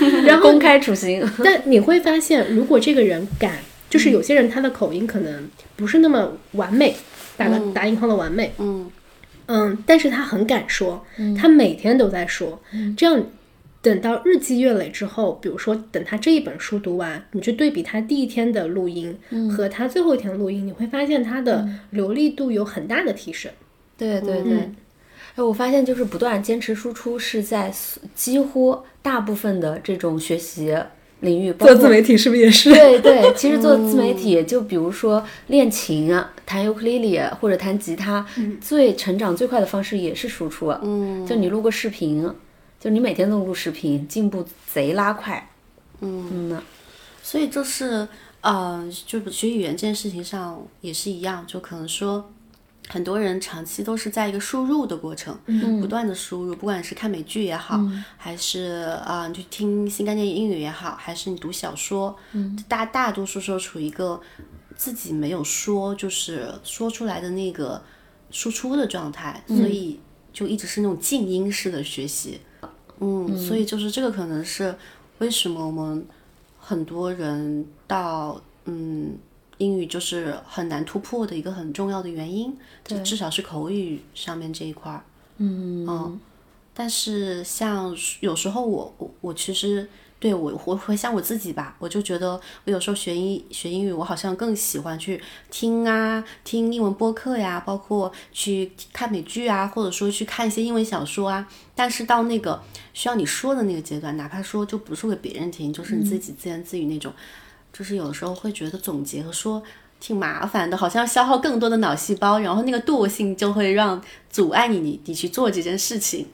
对对，*laughs* 然后公开处刑，但你会发现，如果这个人敢，就是有些人他的口音可能不是那么完美，打个打引号的完美，嗯嗯，但是他很敢说，他每天都在说，这样等到日积月累之后，比如说等他这一本书读完，你去对比他第一天的录音和他最后一天的录音，你会发现他的流利度有很大的提升。对对对。嗯哎，我发现就是不断坚持输出是在几乎大部分的这种学习领域，做自媒体是不是也是？对对，其实做自媒体，就比如说练琴啊、弹尤克里里或者弹吉他，最成长最快的方式也是输出。嗯就你录个视频，就你每天都录视频，进步贼拉快。嗯，所以就是呃，就学语言这件事情上也是一样，就可能说。很多人长期都是在一个输入的过程，嗯不断的输入，不管是看美剧也好，还是啊、你去听新概念英语也好，还是你读小说，嗯，大大多数时候处于一个自己没有说，就是说出来的那个输出的状态，所以就一直是那种静音式的学习，嗯，所以就是这个可能是为什么我们很多人到嗯英语就是很难突破的一个很重要的原因，就至少是口语上面这一块儿。嗯但是像有时候我我我其实对我我回想我自己吧，我就觉得我有时候学英学英语，我好像更喜欢去听啊，听英文播客呀，包括去看美剧啊，或者说去看一些英文小说啊。但是到那个需要你说的那个阶段，哪怕说就不是给别人听，就是你自己自言自语那种，就是有的时候会觉得总结和说。挺麻烦的，好像消耗更多的脑细胞，然后那个惰性就会让阻碍你你你去做这件事情。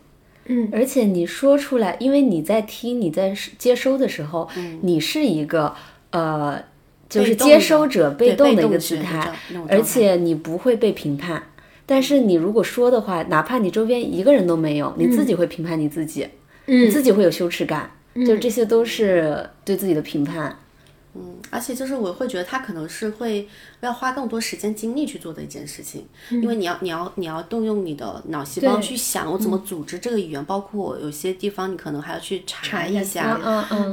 而且你说出来，因为你在听、你在接收的时候，你是一个呃，就是接收者被动的一个姿态，而且你不会被评判。但是你如果说的话，哪怕你周边一个人都没有，你自己会评判你自己，你自己会有羞耻感，就这些都是对自己的评判。嗯，而且就是我会觉得他可能是会要花更多时间精力去做的一件事情，因为你要你要你要动用你的脑细胞去想我怎么组织这个语言，包括有些地方你可能还要去查查一下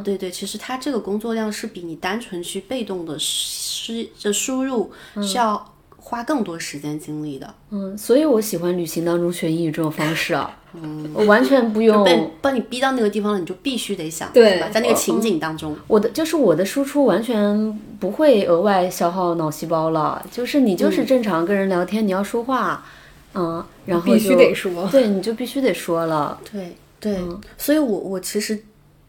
对对，其实他这个工作量是比你单纯去被动的输入是要花更多时间精力的。嗯，所以我喜欢旅行当中学英语这种方式啊，我完全不用被把你逼到那个地方了，你就必须得想，对吧？在那个情景当中，我的就是我的输出完全不会额外消耗脑细胞了，就是你就是正常跟人聊天，你要说话，嗯，然后必须就得说。对，你就必须得说了，对对，所以我我其实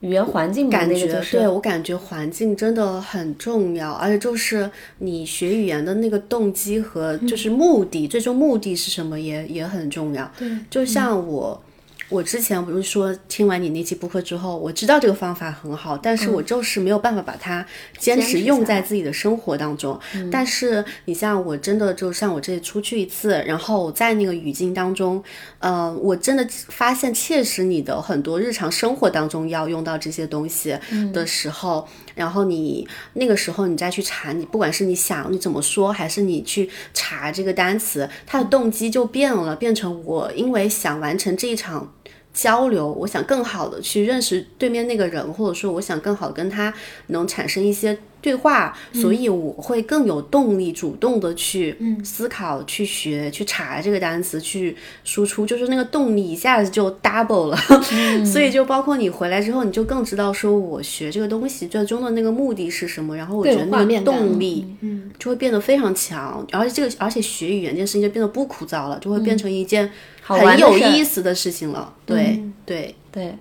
语言环境，感觉，就是对我感觉环境真的很重要，而且就是你学语言的那个动机和就是目的，最终目的是什么也也很重要。对，就像我。我之前不是说听完你那期播客之后，我知道这个方法很好，但是我就是没有办法把它坚持用在自己的生活当中。但是你像我真的就像我这里出去一次，然后我在那个语境当中，呃，我真的发现切实你的很多日常生活当中要用到这些东西的时候，然后你那个时候你再去查，你不管是你想你怎么说，还是你去查这个单词，它的动机就变了，变成我因为想完成这一场。交流，我想更好的去认识对面那个人，或者说我想更好的跟他能产生一些对话，所以我会更有动力，主动的去思考、去学、去查这个单词、去输出，就是那个动力一下子就 double 了。*laughs* 所以就包括你回来之后，你就更知道说我学这个东西最终的那个目的是什么，然后我觉得那个动力就会变得非常强，而且这个而且学语言这件事情就变得不枯燥了，就会变成一件很有意思的事情了。对、对，对，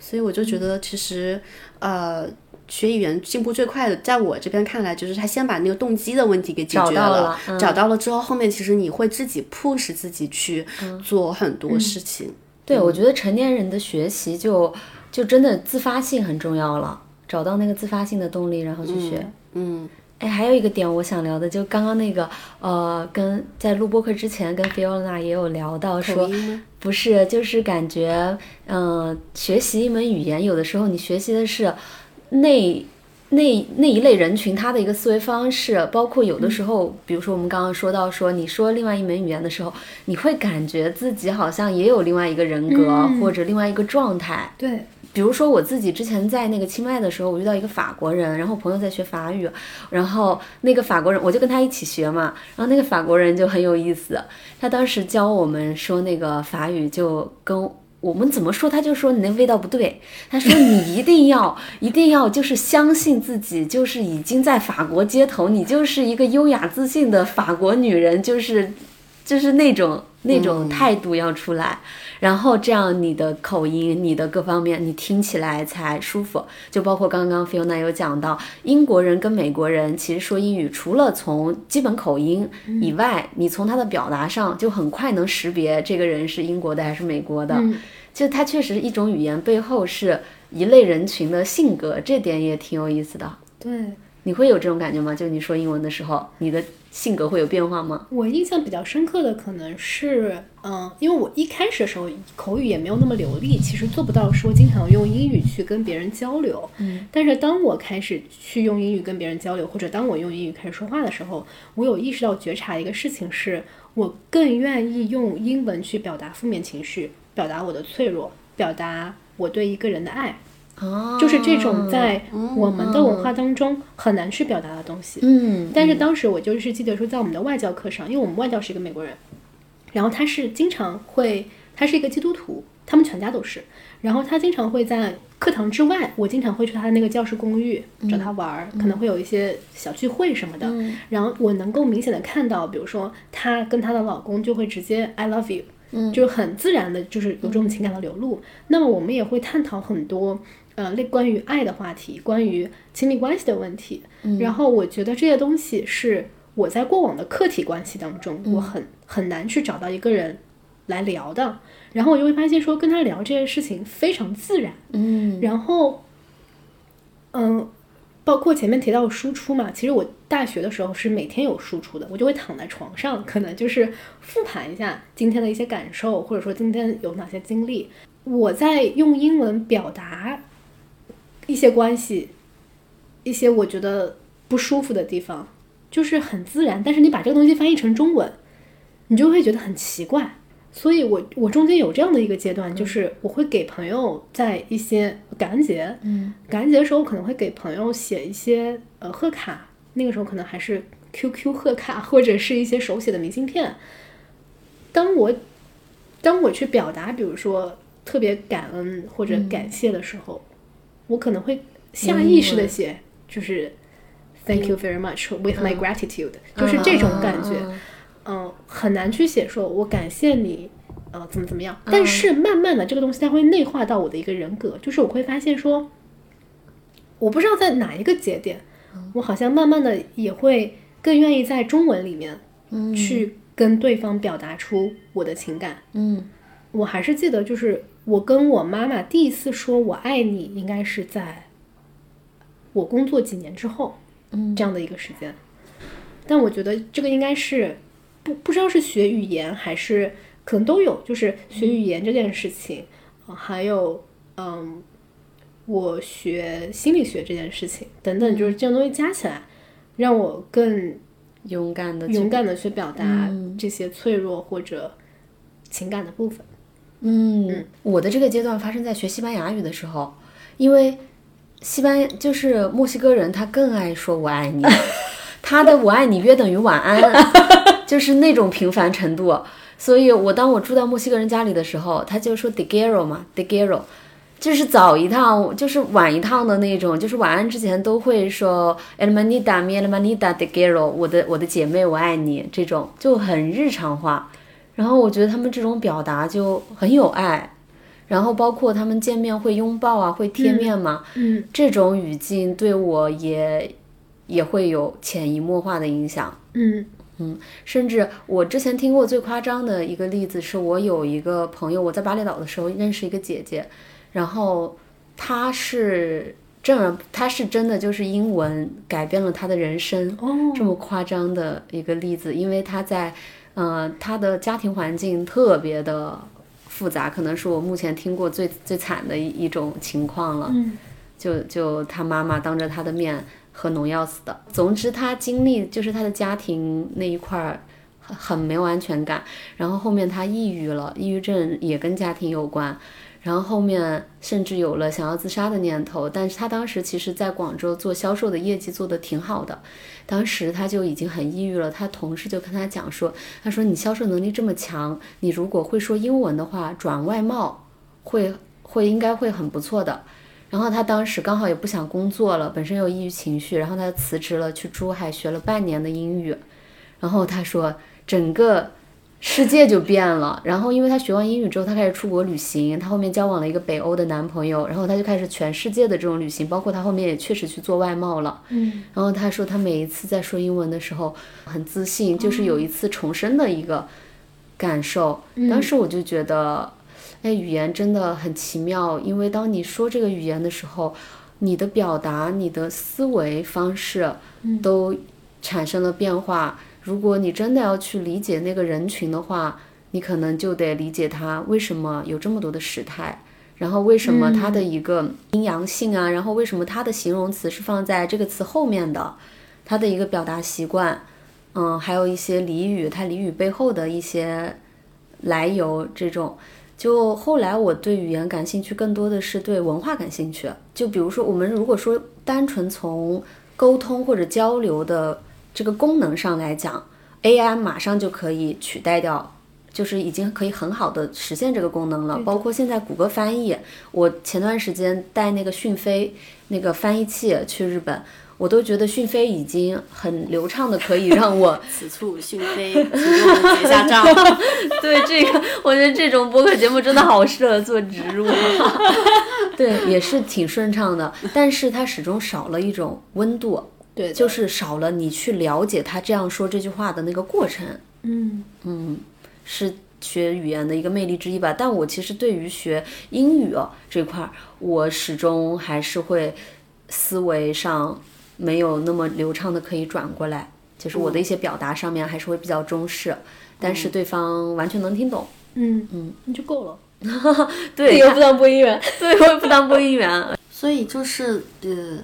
所以我就觉得其实呃。学语言进步最快的，在我这边看来，就是他先把那个动机的问题给解找决到了嗯找到了之后，后面其实你会自己 push 自己去做很多事情。对，我觉得成年人的学习就就真的自发性很重要了，找到那个自发性的动力，然后去学。嗯哎，还有一个点我想聊的，就刚刚那个，呃，跟在录播课之前跟 Fiona 也有聊到说，不是，就是感觉，嗯、学习一门语言，有的时候你学习的是那那那一类人群他的一个思维方式，包括有的时候，比如说我们刚刚说到说，你说另外一门语言的时候，你会感觉自己好像也有另外一个人格、或者另外一个状态，对，比如说我自己之前在那个清迈的时候，我遇到一个法国人，然后朋友在学法语，然后那个法国人我就跟他一起学嘛，然后那个法国人就很有意思，他当时教我们说那个法语，就跟我们怎么说，他就说你那味道不对，他说你一定要一定要就是相信自己，就是已经在法国街头，你就是一个优雅自信的法国女人，就是就是那种那种态度要出来。然后这样你的口音、你的各方面，你听起来才舒服。就包括刚刚 Fiona 有讲到，英国人跟美国人其实说英语，除了从基本口音以外，你从他的表达上就很快能识别这个人是英国的还是美国的。就他确实一种语言背后是一类人群的性格，这点也挺有意思的。对你会有这种感觉吗？就你说英文的时候，你的性格会有变化吗？我印象比较深刻的可能是，嗯，因为我一开始的时候口语也没有那么流利，其实做不到说经常用英语去跟别人交流。嗯，但是当我开始去用英语跟别人交流，或者当我用英语开始说话的时候，我有意识到觉察一个事情是，我更愿意用英文去表达负面情绪，表达我的脆弱，表达我对一个人的爱。哦，就是这种在我们的文化当中很难去表达的东西。嗯，但是当时我就是记得说，在我们的外教课上，因为我们外教是一个美国人，然后他是经常会，他是一个基督徒，他们全家都是，然后他经常会在课堂之外，我经常会去他的那个教室公寓找他玩儿，可能会有一些小聚会什么的，然后我能够明显的看到，比如说她跟她的老公就会直接 I love you。就是很自然的，就是有这种情感的流露。那么我们也会探讨很多，呃，类关于爱的话题，关于亲密关系的问题。然后我觉得这些东西是我在过往的客体关系当中，我很很难去找到一个人来聊的。然后我就会发现说，跟他聊这件事情非常自然。嗯，然后，嗯，包括前面提到输出嘛，其实我大学的时候是每天有输出的，我就会躺在床上，可能就是复盘一下今天的一些感受，或者说今天有哪些经历。我在用英文表达一些关系，一些我觉得不舒服的地方，就是很自然，但是你把这个东西翻译成中文，你就会觉得很奇怪。所以我我中间有这样的一个阶段，就是我会给朋友在一些感恩节，嗯，感恩节的时候，我可能会给朋友写一些呃贺卡，那个时候可能还是 QQ 贺卡或者是一些手写的明信片。当我当我去表达，比如说特别感恩或者感谢的时候，我可能会下意识的写，就是 Thank you very much with my gratitude，、就是这种感觉。嗯嗯，很难去写说我感谢你，呃，怎么怎么样。但是慢慢的，这个东西它会内化到我的一个人格，就是我会发现说，我不知道在哪一个节点，我好像慢慢的也会更愿意在中文里面去跟对方表达出我的情感。嗯我还是记得，就是我跟我妈妈第一次说我爱你，应该是在我工作几年之后，嗯这样的一个时间。但我觉得这个应该是不不知道是学语言还是可能都有，就是学语言这件事情，呃还有嗯，我学心理学这件事情等等，就是这种东西加起来，让我更勇敢的勇敢的去表达嗯这些脆弱或者情感的部分。嗯，我的这个阶段发生在学西班牙语的时候，因为西班就是墨西哥人，他更爱说我爱你，*laughs* 他的我爱你约等于晚安，*laughs* 就是那种频繁程度。所以我当我住到墨西哥人家里的时候，他就说 de guero 嘛，de guero。就是早一趟，就是晚一趟的那种，就是晚安之前都会说 el manita mi el manita de guero，我的我的姐妹我爱你，这种就很日常化。然后我觉得他们这种表达就很有爱，然后包括他们见面会拥抱啊，会贴面嘛，嗯这种语境对我也也会有潜移默化的影响。嗯甚至我之前听过最夸张的一个例子，是我有一个朋友，我在巴厘岛的时候认识一个姐姐，然后她是正儿，她是真的就是英文改变了她的人生，哦，这么夸张的一个例子，因为她在，呃，他的家庭环境特别的复杂，可能是我目前听过最最惨的一一种情况了。嗯就就他妈妈当着他的面喝农药死的。总之，他经历就是他的家庭那一块儿很很没有安全感，然后后面他抑郁了，抑郁症也跟家庭有关。然后后面甚至有了想要自杀的念头，但是他当时其实在广州做销售的业绩做得挺好的，当时他就已经很抑郁了。他同事就跟他讲说，他说你销售能力这么强，你如果会说英文的话，转外贸会会应该会很不错的。然后他当时刚好也不想工作了，本身有抑郁情绪，然后他辞职了，去珠海学了半年的英语。然后他说，整个世界就变了。然后因为她学完英语之后，她开始出国旅行，她后面交往了一个北欧的男朋友，然后她就开始全世界的这种旅行，包括她后面也确实去做外贸了。嗯然后她说，她每一次在说英文的时候很自信，就是有一次重生的一个感受。当时我就觉得，哎，语言真的很奇妙，因为当你说这个语言的时候，你的表达、你的思维方式都产生了变化。如果你真的要去理解那个人群的话，你可能就得理解他为什么有这么多的时态。然后为什么它的一个阴阳性啊？然后为什么它的形容词是放在这个词后面的？它的一个表达习惯，嗯，还有一些俚语，它俚语背后的一些来由，这种。就后来我对语言感兴趣，更多的是对文化感兴趣。就比如说，我们如果说单纯从沟通或者交流的这个功能上来讲，AI 马上就可以取代掉。就是已经可以很好的实现这个功能了，包括现在谷歌翻译，我前段时间带那个讯飞那个翻译器去日本，我都觉得讯飞已经很流畅的可以让我 *laughs* 此处讯飞，请给我们结下账。*laughs* 对这个，我觉得这种播客节目真的好适合做植入，*laughs* 对，也是挺顺畅的，但是它始终少了一种温度，对，就是少了你去了解他这样说这句话的那个过程。嗯嗯是学语言的一个魅力之一吧。但我其实对于学英语哦这块儿，我始终还是会思维上没有那么流畅的可以转过来，就是我的一些表达上面还是会比较中式，但是对方完全能听懂。嗯嗯，那就够了。*laughs* 对，*laughs* 又不当播音员，*laughs* 对，我也不当播音员。所以就是呃，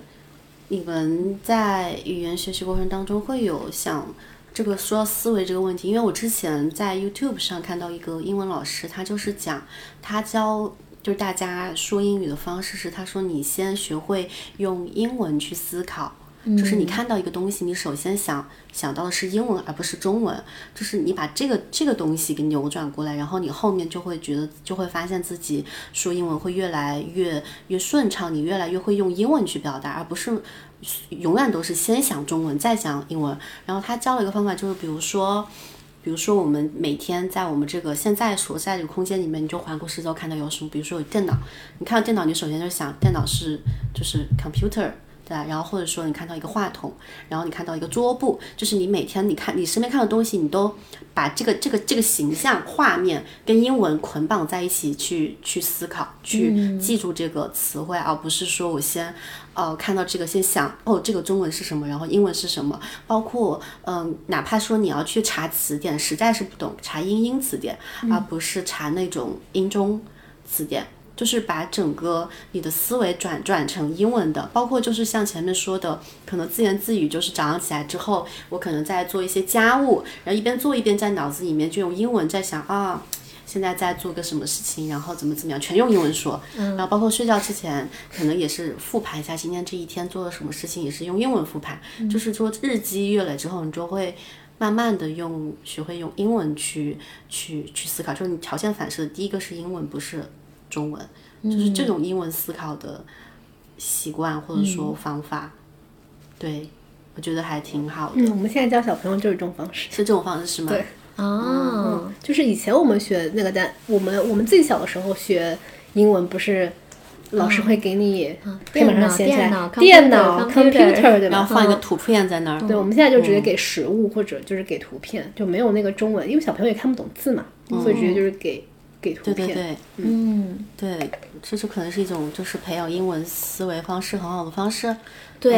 你们在语言学习过程当中会有想这个说到思维这个问题，因为我之前在 YouTube 上看到一个英文老师，他就是讲他教就是大家说英语的方式是，他说你先学会用英文去思考。就是你看到一个东西，你首先想想到的是英文，而不是中文。就是你把这个这个东西给扭转过来，然后你后面就会觉得，就会发现自己说英文会越来越越顺畅，你越来越会用英文去表达，而不是永远都是先想中文再讲英文。然后他教了一个方法，就是比如说，比如说我们每天在我们这个现在所在的空间里面，你就环顾四周，看到有什么，比如说有电脑，你看到电脑，你首先就想电脑是就是 computer。对，然后或者说你看到一个话筒，然后你看到一个桌布，就是你每天你看你身边看的东西，你都把这个这个这个形象画面跟英文捆绑在一起去去思考，去记住这个词汇，而不是说我先呃看到这个先想哦这个中文是什么，然后英文是什么，包括嗯哪怕说你要去查词典，实在是不懂查英英词典，而不是查那种英中词典。就是把整个你的思维转转成英文的，包括就是像前面说的，可能自言自语，就是早上起来之后，我可能在做一些家务，然后一边做一边在脑子里面就用英文在想啊，现在在做个什么事情，然后怎么怎么样，全用英文说。然后包括睡觉之前，可能也是复盘一下今天这一天做了什么事情，也是用英文复盘。就是说日积月累之后，你就会慢慢的用学会用英文去去去思考。就是你条件反射的第一个是英文，不是。中文就是这种英文思考的习惯或者说方法，对我觉得还挺好的。嗯，我们现在教小朋友就是这种方式，是这种方式是吗？对，啊，就是以前我们学那个单，我们我们最小的时候学英文，不是老师会给你黑板上写起来电脑 computer 对吧？然后放一个图片在那儿。对，我们现在就直接给实物或者就是给图片，就没有那个中文，因为小朋友也看不懂字嘛，所以直接就是给。给图片，对对对，嗯，对，这就可能是一种就是培养英文思维方式很好的方式，对，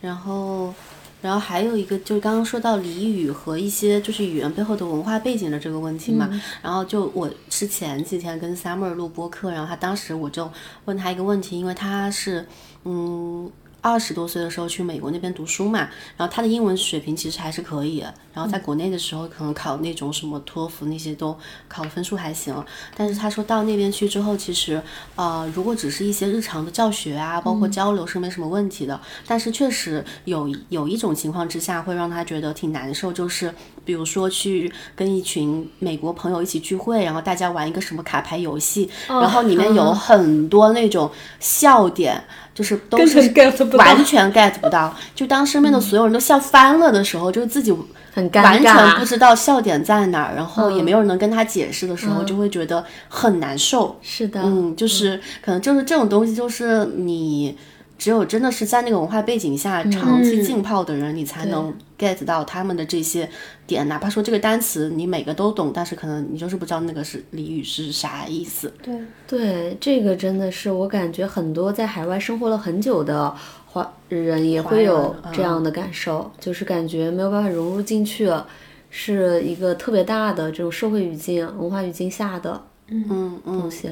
然后，然后还有一个就是刚刚说到俚语和一些就是语言背后的文化背景的这个问题嘛，然后就我之前几天跟 Summer 录播客，然后他当时我就问他一个问题，因为他是嗯。二十多岁的时候去美国那边读书嘛，然后他的英文水平其实还是可以，然后在国内的时候可能考那种什么托福那些都考的分数还行，但是他说到那边去之后，其实呃如果只是一些日常的教学啊，包括交流是没什么问题的，但是确实有有一种情况之下会让他觉得挺难受，就是比如说去跟一群美国朋友一起聚会，然后大家玩一个什么卡牌游戏，然后里面有很多那种笑点。就是都是完全 get 不到，就当身边的所有人都笑翻了的时候，就是自己很完全不知道笑点在哪儿，然后也没有人能跟他解释的时候，就会觉得很难受。是的，嗯，就是可能就是这种东西，就是你。只有真的是在那个文化背景下长期浸泡的人，你才能 get 到他们的这些点。哪怕说这个单词你每个都懂，但是可能你就是不知道那个是俚语是啥意思。对对，这个真的是我感觉很多在海外生活了很久的华人也会有这样的感受，就是感觉没有办法融入进去，是一个特别大的这种社会语境、文化语境下的嗯东西。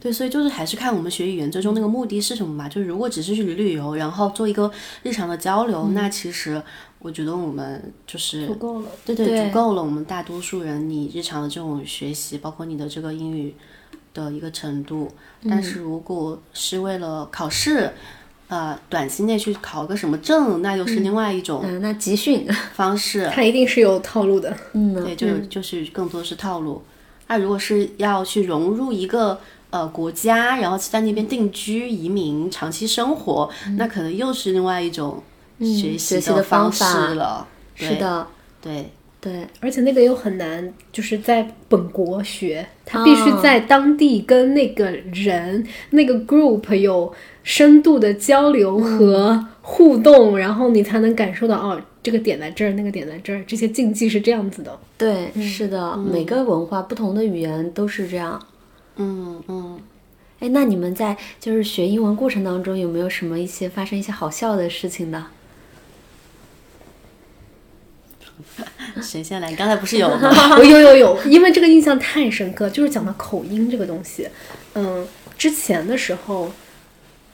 对，所以就是还是看我们学语言最终那个目的是什么嘛。就是如果只是去旅旅游，然后做一个日常的交流，那其实我觉得我们就是足够了。对对，足够了。我们大多数人，你日常的这种学习，包括你的这个英语的一个程度。但是如果是为了考试，呃，短期内去考个什么证，那又是另外一种。嗯，那集训方式，*laughs* 它一定是有套路的。嗯，对，就就是更多是套路。那如果是要去融入一个。呃，国家，然后在那边定居、移民、长期生活，那可能又是另外一种学习的方式了。是的，对对，而且那个又很难，就是在本国学，他必须在当地跟那个人、那个 group 有深度的交流和互动，然后你才能感受到哦，这个点在这儿，那个点在这儿，这些禁忌是这样子的。对，是的，每个文化、不同的语言都是这样。嗯嗯，哎，那你们在就是学英文过程当中有没有什么一些发生一些好笑的事情呢？*laughs* 谁先来？刚才不是有吗？*laughs* 我有有有，因为这个印象太深刻，就是讲到口音这个东西。嗯，之前的时候。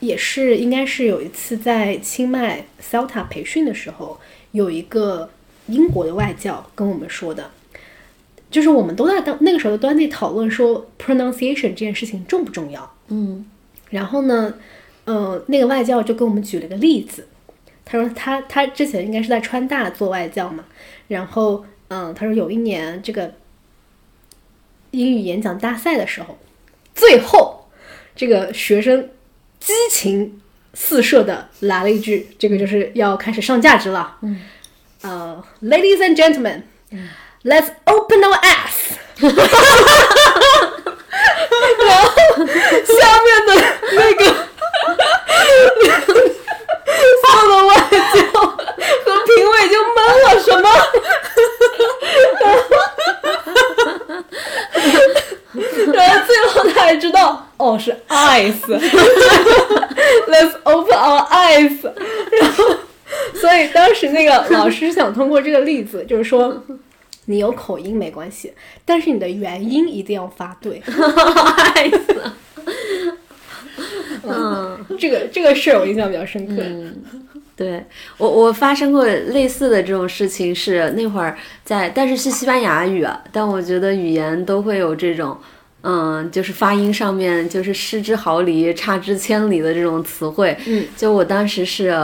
也是应该是有一次在清迈 Celta 培训的时候，有一个英国的外教跟我们说的，就是我们都在当那个时候的端内讨论说 pronunciation 这件事情重不重要。嗯。然后呢，呃，那个外教就跟我们举了个例子，他说他他之前应该是在川大做外教嘛，然后嗯，他说有一年这个英语演讲大赛的时候，最后这个学生激情四射的来了一句，这个就是要开始上价值了，嗯，呃，Ladies and gentlemen，、Let's open our ass。然后下面的那个所有的外教和评委就懵了，什么？*laughs* 然后最后他还知道，哦，是 eyes，Let's *laughs* open our eyes。然后，所以当时那个老师想通过这个例子，就是说。你有口音没关系，但是你的元音一定要发对。爱死了。嗯，这个这个事儿我印象比较深刻。对我我发生过类似的这种事情，是那会儿在，但是是西班牙语啊，但我觉得语言都会有这种。嗯，就是发音上面就是失之毫厘、差之千里的这种词汇。嗯，就我当时是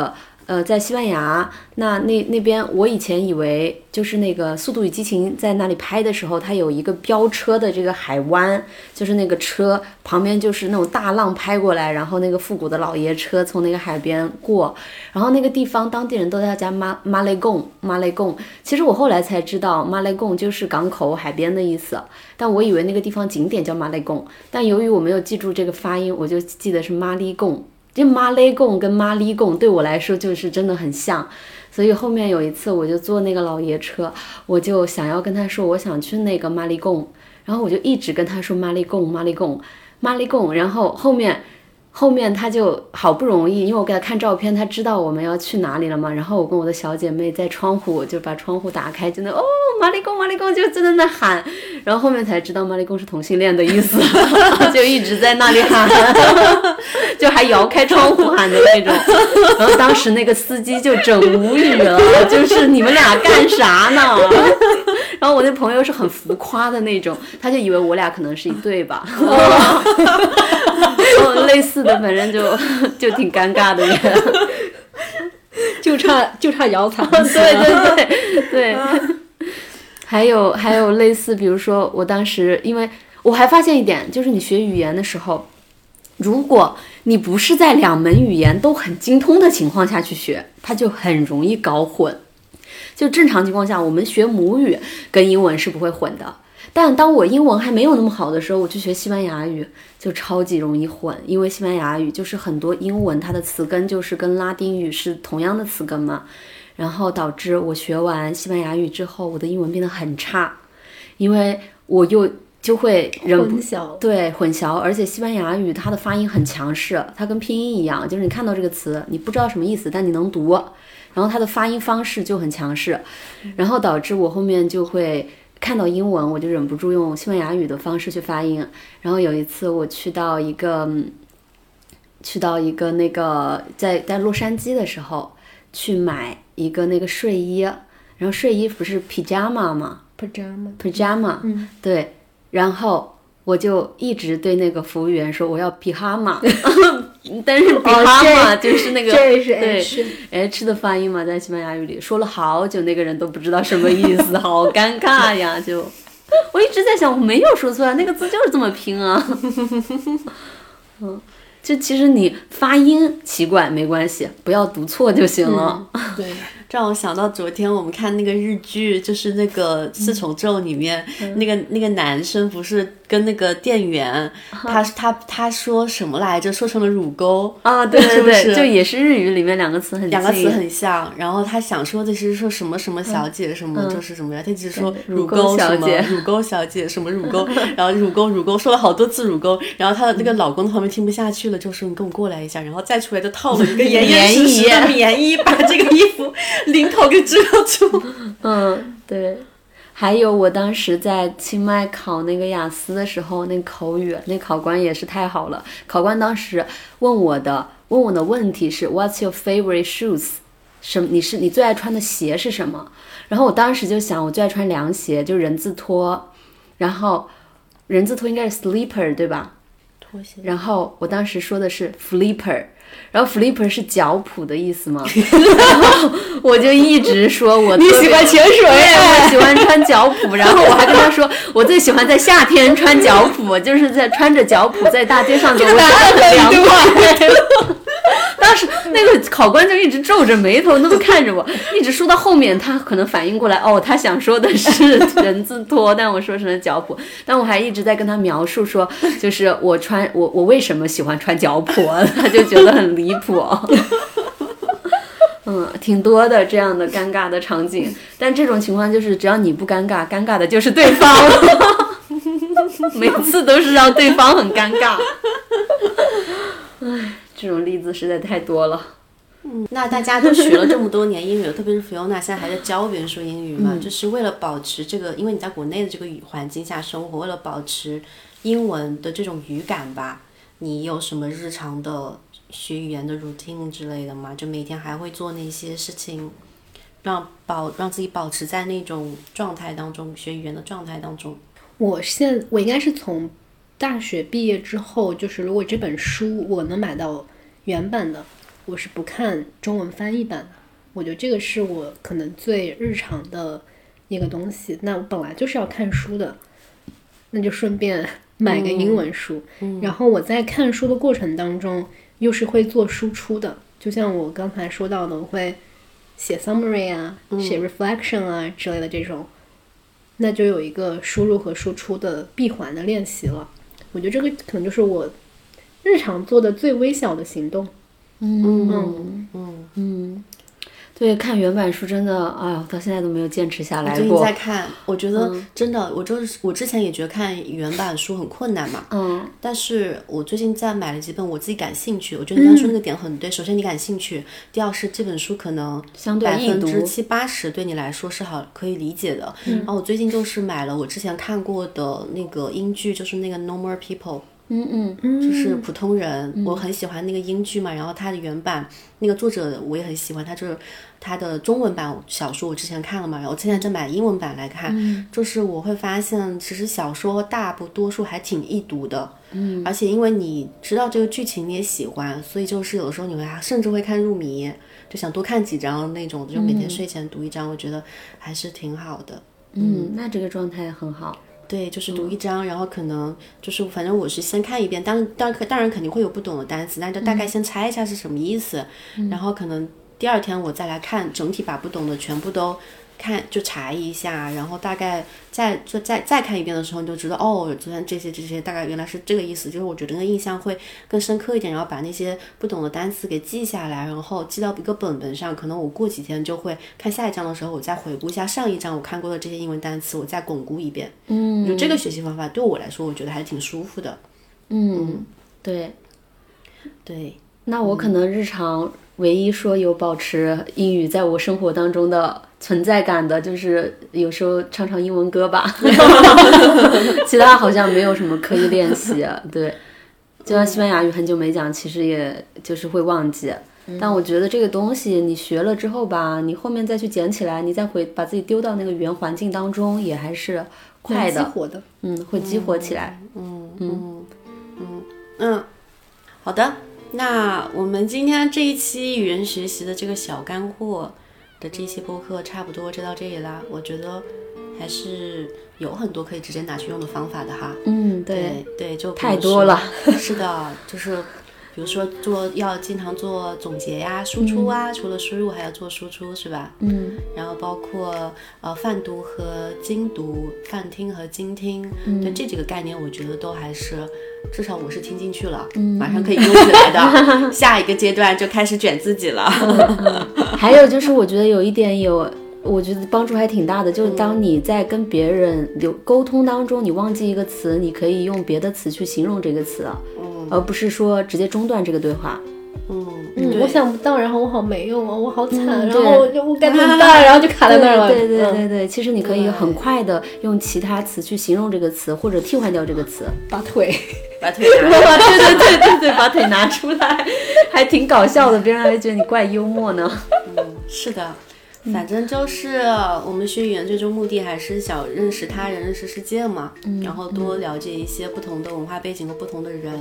呃在西班牙，那那那边我以前以为就是那个《速度与激情》在那里拍的时候，它有一个飙车的这个海湾，就是那个车旁边就是那种大浪拍过来，然后那个复古的老爷车从那个海边过，然后那个地方当地人都在叫马马雷贡马雷贡。其实我后来才知道，马雷贡就是港口海边的意思，但我以为那个地方景点叫马雷贡，但由于我没有记住这个发音，我就记得是马里贡。就马雷贡跟马里贡对我来说就是真的很像，所以后面有一次我就坐那个老爷车，我就想要跟他说我想去那个马里贡，然后我就一直跟他说马里贡马里贡马里贡，然后后面后面他就好不容易，因为我给他看照片，他知道我们要去哪里了嘛，然后我跟我的小姐妹在窗户就把窗户打开，就那哦马里贡马里贡就在喊，然后后面才知道马里贡是同性恋的意思，*laughs* 就一直在那里喊，*laughs* 就还摇开窗户喊的那种。然后当时那个司机就整无语了，就是你们俩干啥呢？然后我那朋友是很浮夸的那种，他就以为我俩可能是一对吧。*laughs* 哦，类似的，反正就就挺尴尬的也。就差就差摇 *laughs* 惨。*laughs* 对对对对。还有还有类似，比如说我当时，因为我还发现一点，就是你学语言的时候，如果你不是在两门语言都很精通的情况下去学，它就很容易搞混。就正常情况下，我们学母语跟英文是不会混的。但当我英文还没有那么好的时候，我去学西班牙语就超级容易混，因为西班牙语就是很多英文它的词根就是跟拉丁语是同样的词根嘛。然后导致我学完西班牙语之后，我的英文变得很差，因为我又就会混淆 *laughs* 对混淆，而且西班牙语它的发音很强势，它跟拼音一样，就是你看到这个词，你不知道什么意思，但你能读，然后它的发音方式就很强势，然后导致我后面就会看到英文，我就忍不住用西班牙语的方式去发音。然后有一次我去到一个，嗯去到一个那个在在洛杉矶的时候。去买一个那个睡衣，然后睡衣不是 pajama 吗 pajama？pajama，嗯，对，然后我就一直对那个服务员说我要 pajama，*laughs* 但是 pajama *laughs* 就是那个对 H 的发音嘛，在西班牙语里说了好久，那个人都不知道什么意思，*laughs* 好尴尬呀！就我一直在想，我没有说错啊，那个字就是这么拼啊。*laughs* 嗯，就其实你发音奇怪没关系，不要读错就行了。对，这让我想到昨天我们看那个日剧，就是那个《四重奏》里面、那个那个男生不是跟那个店员，他他他说什么来着？说成了乳沟啊，对对对，*laughs* 是是就也是日语里面两个词很两个词很像，然后他想说的是说什么什么小姐什么就是什么呀，他只说乳乳沟什么沟小姐乳沟小姐什么乳沟，*laughs* 然后乳沟乳沟说了好多次乳沟，然后她的那个老公在旁边听不下去了，就说你跟我过来一下，然后再出来就套了一个 *laughs* 严严实实的棉衣，把这个衣服 *laughs* 领口给遮住。*laughs* 嗯，对。还有我当时在清迈考那个雅思的时候，那口语那考官也是太好了。考官当时问我的问我的问题是 What's your favorite shoes？什么？你是你最爱穿的鞋是什么？然后我当时就想，我最爱穿凉鞋，就人字拖，然后人字拖应该是 slipper 对吧？拖鞋。然后我当时说的是 flipper，然后 flipper 是脚蹼的意思吗？*laughs* 然后我就一直说我你喜欢潜水，我喜欢穿脚蹼，然后我还跟他说 *laughs* 我最喜欢在夏天穿脚蹼，就是在穿着脚蹼在大街上走，我觉得很凉快。考官就一直皱着眉头那么看着我，*laughs* 一直说到后面，他可能反应过来，哦，他想说的是人字拖，但我说成了脚蹼，但我还一直在跟他描述说，就是我穿我我为什么喜欢穿脚蹼，*laughs* 他就觉得很离谱。*laughs* 嗯，挺多的这样的尴尬的场景，但这种情况就是只要你不尴尬，尴尬的就是对方，每次都是让对方很尴尬。唉。这种例子实在太多了。嗯，那大家都学了这么多年英语，*laughs* 特别是 Fiona 现在还在教别人说英语嘛，就是为了保持这个，因为你在国内的这个语环境下生活，为了保持英文的这种语感吧，你有什么日常的学语言的 routine 之类的吗？就每天还会做那些事情，让保让自己保持在那种状态当中，学语言的状态当中。我现我应该是从。大学毕业之后，就是如果这本书我能买到原版的，我是不看中文翻译版的。我觉得这个是我可能最日常的一个东西。那我本来就是要看书的，那就顺便买个英文书。然后我在看书的过程当中，又是会做输出的。就像我刚才说到的，我会写 summary 啊，写 reflection 啊之类的这种，那就有一个输入和输出的闭环的练习了。我觉得这个可能就是我日常做的最微小的行动。嗯嗯嗯嗯。对，看原版书真的，哎呀，到现在都没有坚持下来过。最近在看，我觉得真的，我就是我之前也觉得看原版书很困难嘛。嗯。但是我最近在买了几本我自己感兴趣，我觉得你刚说那个点很对。首先你感兴趣，第二是这本书可能百分之七八十对你来说是好可以理解的。然后我最近就是买了我之前看过的那个英剧，就是那个 No More People。嗯嗯，就是普通人，我很喜欢那个英剧嘛，然后它的原版那个作者我也很喜欢，他就是他的中文版小说我之前看了嘛，然后现在正买英文版来看，就是我会发现其实小说大部多数还挺易读的，嗯，而且因为你知道这个剧情你也喜欢，所以就是有的时候你会甚至会看入迷，就想多看几章那种，就每天睡前读一章，我觉得还是挺好的。嗯，那这个状态很好。对，就是读一章，然后可能就是反正我是先看一遍，当当当然肯定会有不懂的单词，那就大概先猜一下是什么意思，然后可能第二天我再来看整体，把不懂的全部都。看就查一下，然后大概再就再再看一遍的时候，你就知道哦，昨天这些这些大概原来是这个意思。就是我觉得那个印象会更深刻一点，然后把那些不懂的单词给记下来，然后记到一个本本上。可能我过几天就会看下一章的时候，我再回顾一下上一章我看过的这些英文单词，我再巩固一遍。嗯，就这个学习方法对我来说，我觉得还挺舒服的。嗯，对，对。那我可能日常唯一说有保持英语在我生活当中的。存在感的，就是有时候唱唱英文歌吧，*laughs* 其他好像没有什么刻意练习。对，就像西班牙语很久没讲，其实也就是会忘记。但我觉得这个东西你学了之后吧，你后面再去捡起来，你再回把自己丢到那个语言环境当中，也还是快的，激活的，嗯，会激活起来。嗯嗯嗯嗯，好的，那我们今天这一期语言学习的这个小干货。的这期播客差不多就到这里啦，我觉得还是有很多可以直接拿去用的方法的哈。嗯，对对，就太多了。是的，就是比如说做要经常做总结呀、输出啊，除了输入还要做输出，是吧？嗯。然后包括呃泛读和精读、泛听和精听，对这几个概念，我觉得都还是。至少我是听进去了，嗯马上可以用起来的。*laughs* 下一个阶段就开始卷自己了。还有就是，我觉得有一点有，我觉得帮助还挺大的，就是当你在跟别人有沟通当中，你忘记一个词，你可以用别的词去形容这个词，而不是说直接中断这个对话。嗯嗯，我想不到，然后我好没用啊，我好惨，然后我就我该怎么办，然后就卡在那儿了。对对对嗯对对，其实你可以很快的用其他词去形容这个词，或者替换掉这个词。*laughs* 把腿，把 *laughs* 腿对对对对对，把腿拿出来，还挺搞笑的，别人还觉得你怪幽默呢。嗯是的，反正就是我们学语言最终目的还是想认识他人、认识世界嘛，然后多了解一些不同的文化背景和不同的人。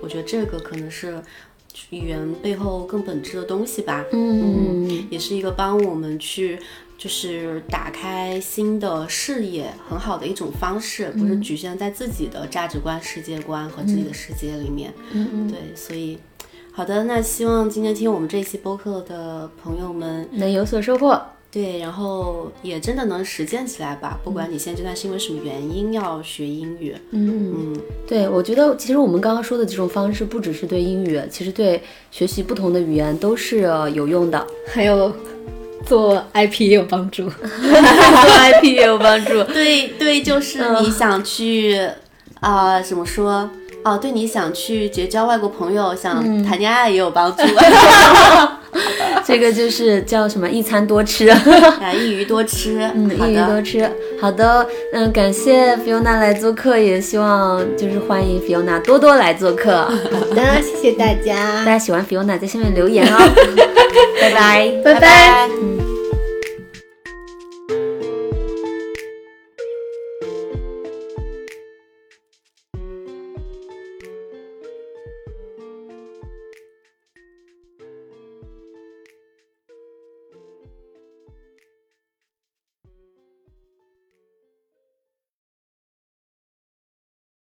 我觉得这个可能是语言背后更本质的东西吧。嗯，也是一个帮我们去。就是打开新的视野，很好的一种方式，不是局限在自己的价值观、世界观和自己的世界里面。嗯嗯，对，所以好的，那希望今天听我们这期播客的朋友们，能有所收获。对，然后也真的能实践起来吧。不管你现阶段是因为什么原因要学英语，嗯，嗯，对，我觉得其实我们刚刚说的这种方式，不只是对英语，其实对学习不同的语言都是呃有用的，*laughs* 还有做 IP 也有帮助。*laughs* 做 IP 也有帮助。对对，就是你想去啊、怎么说？哦，对，你想去结交外国朋友，想谈恋爱也有帮助。*laughs* 这个就是叫什么一餐多吃，*laughs* 啊，一鱼多吃，嗯，好一鱼多的，吃。好的，嗯，感谢 Fiona 来做客，也希望就是欢迎 Fiona 多多来做客。好的，谢谢大家大，家喜欢 Fiona 在下面留言哦，*laughs* 拜拜。拜拜拜。嗯。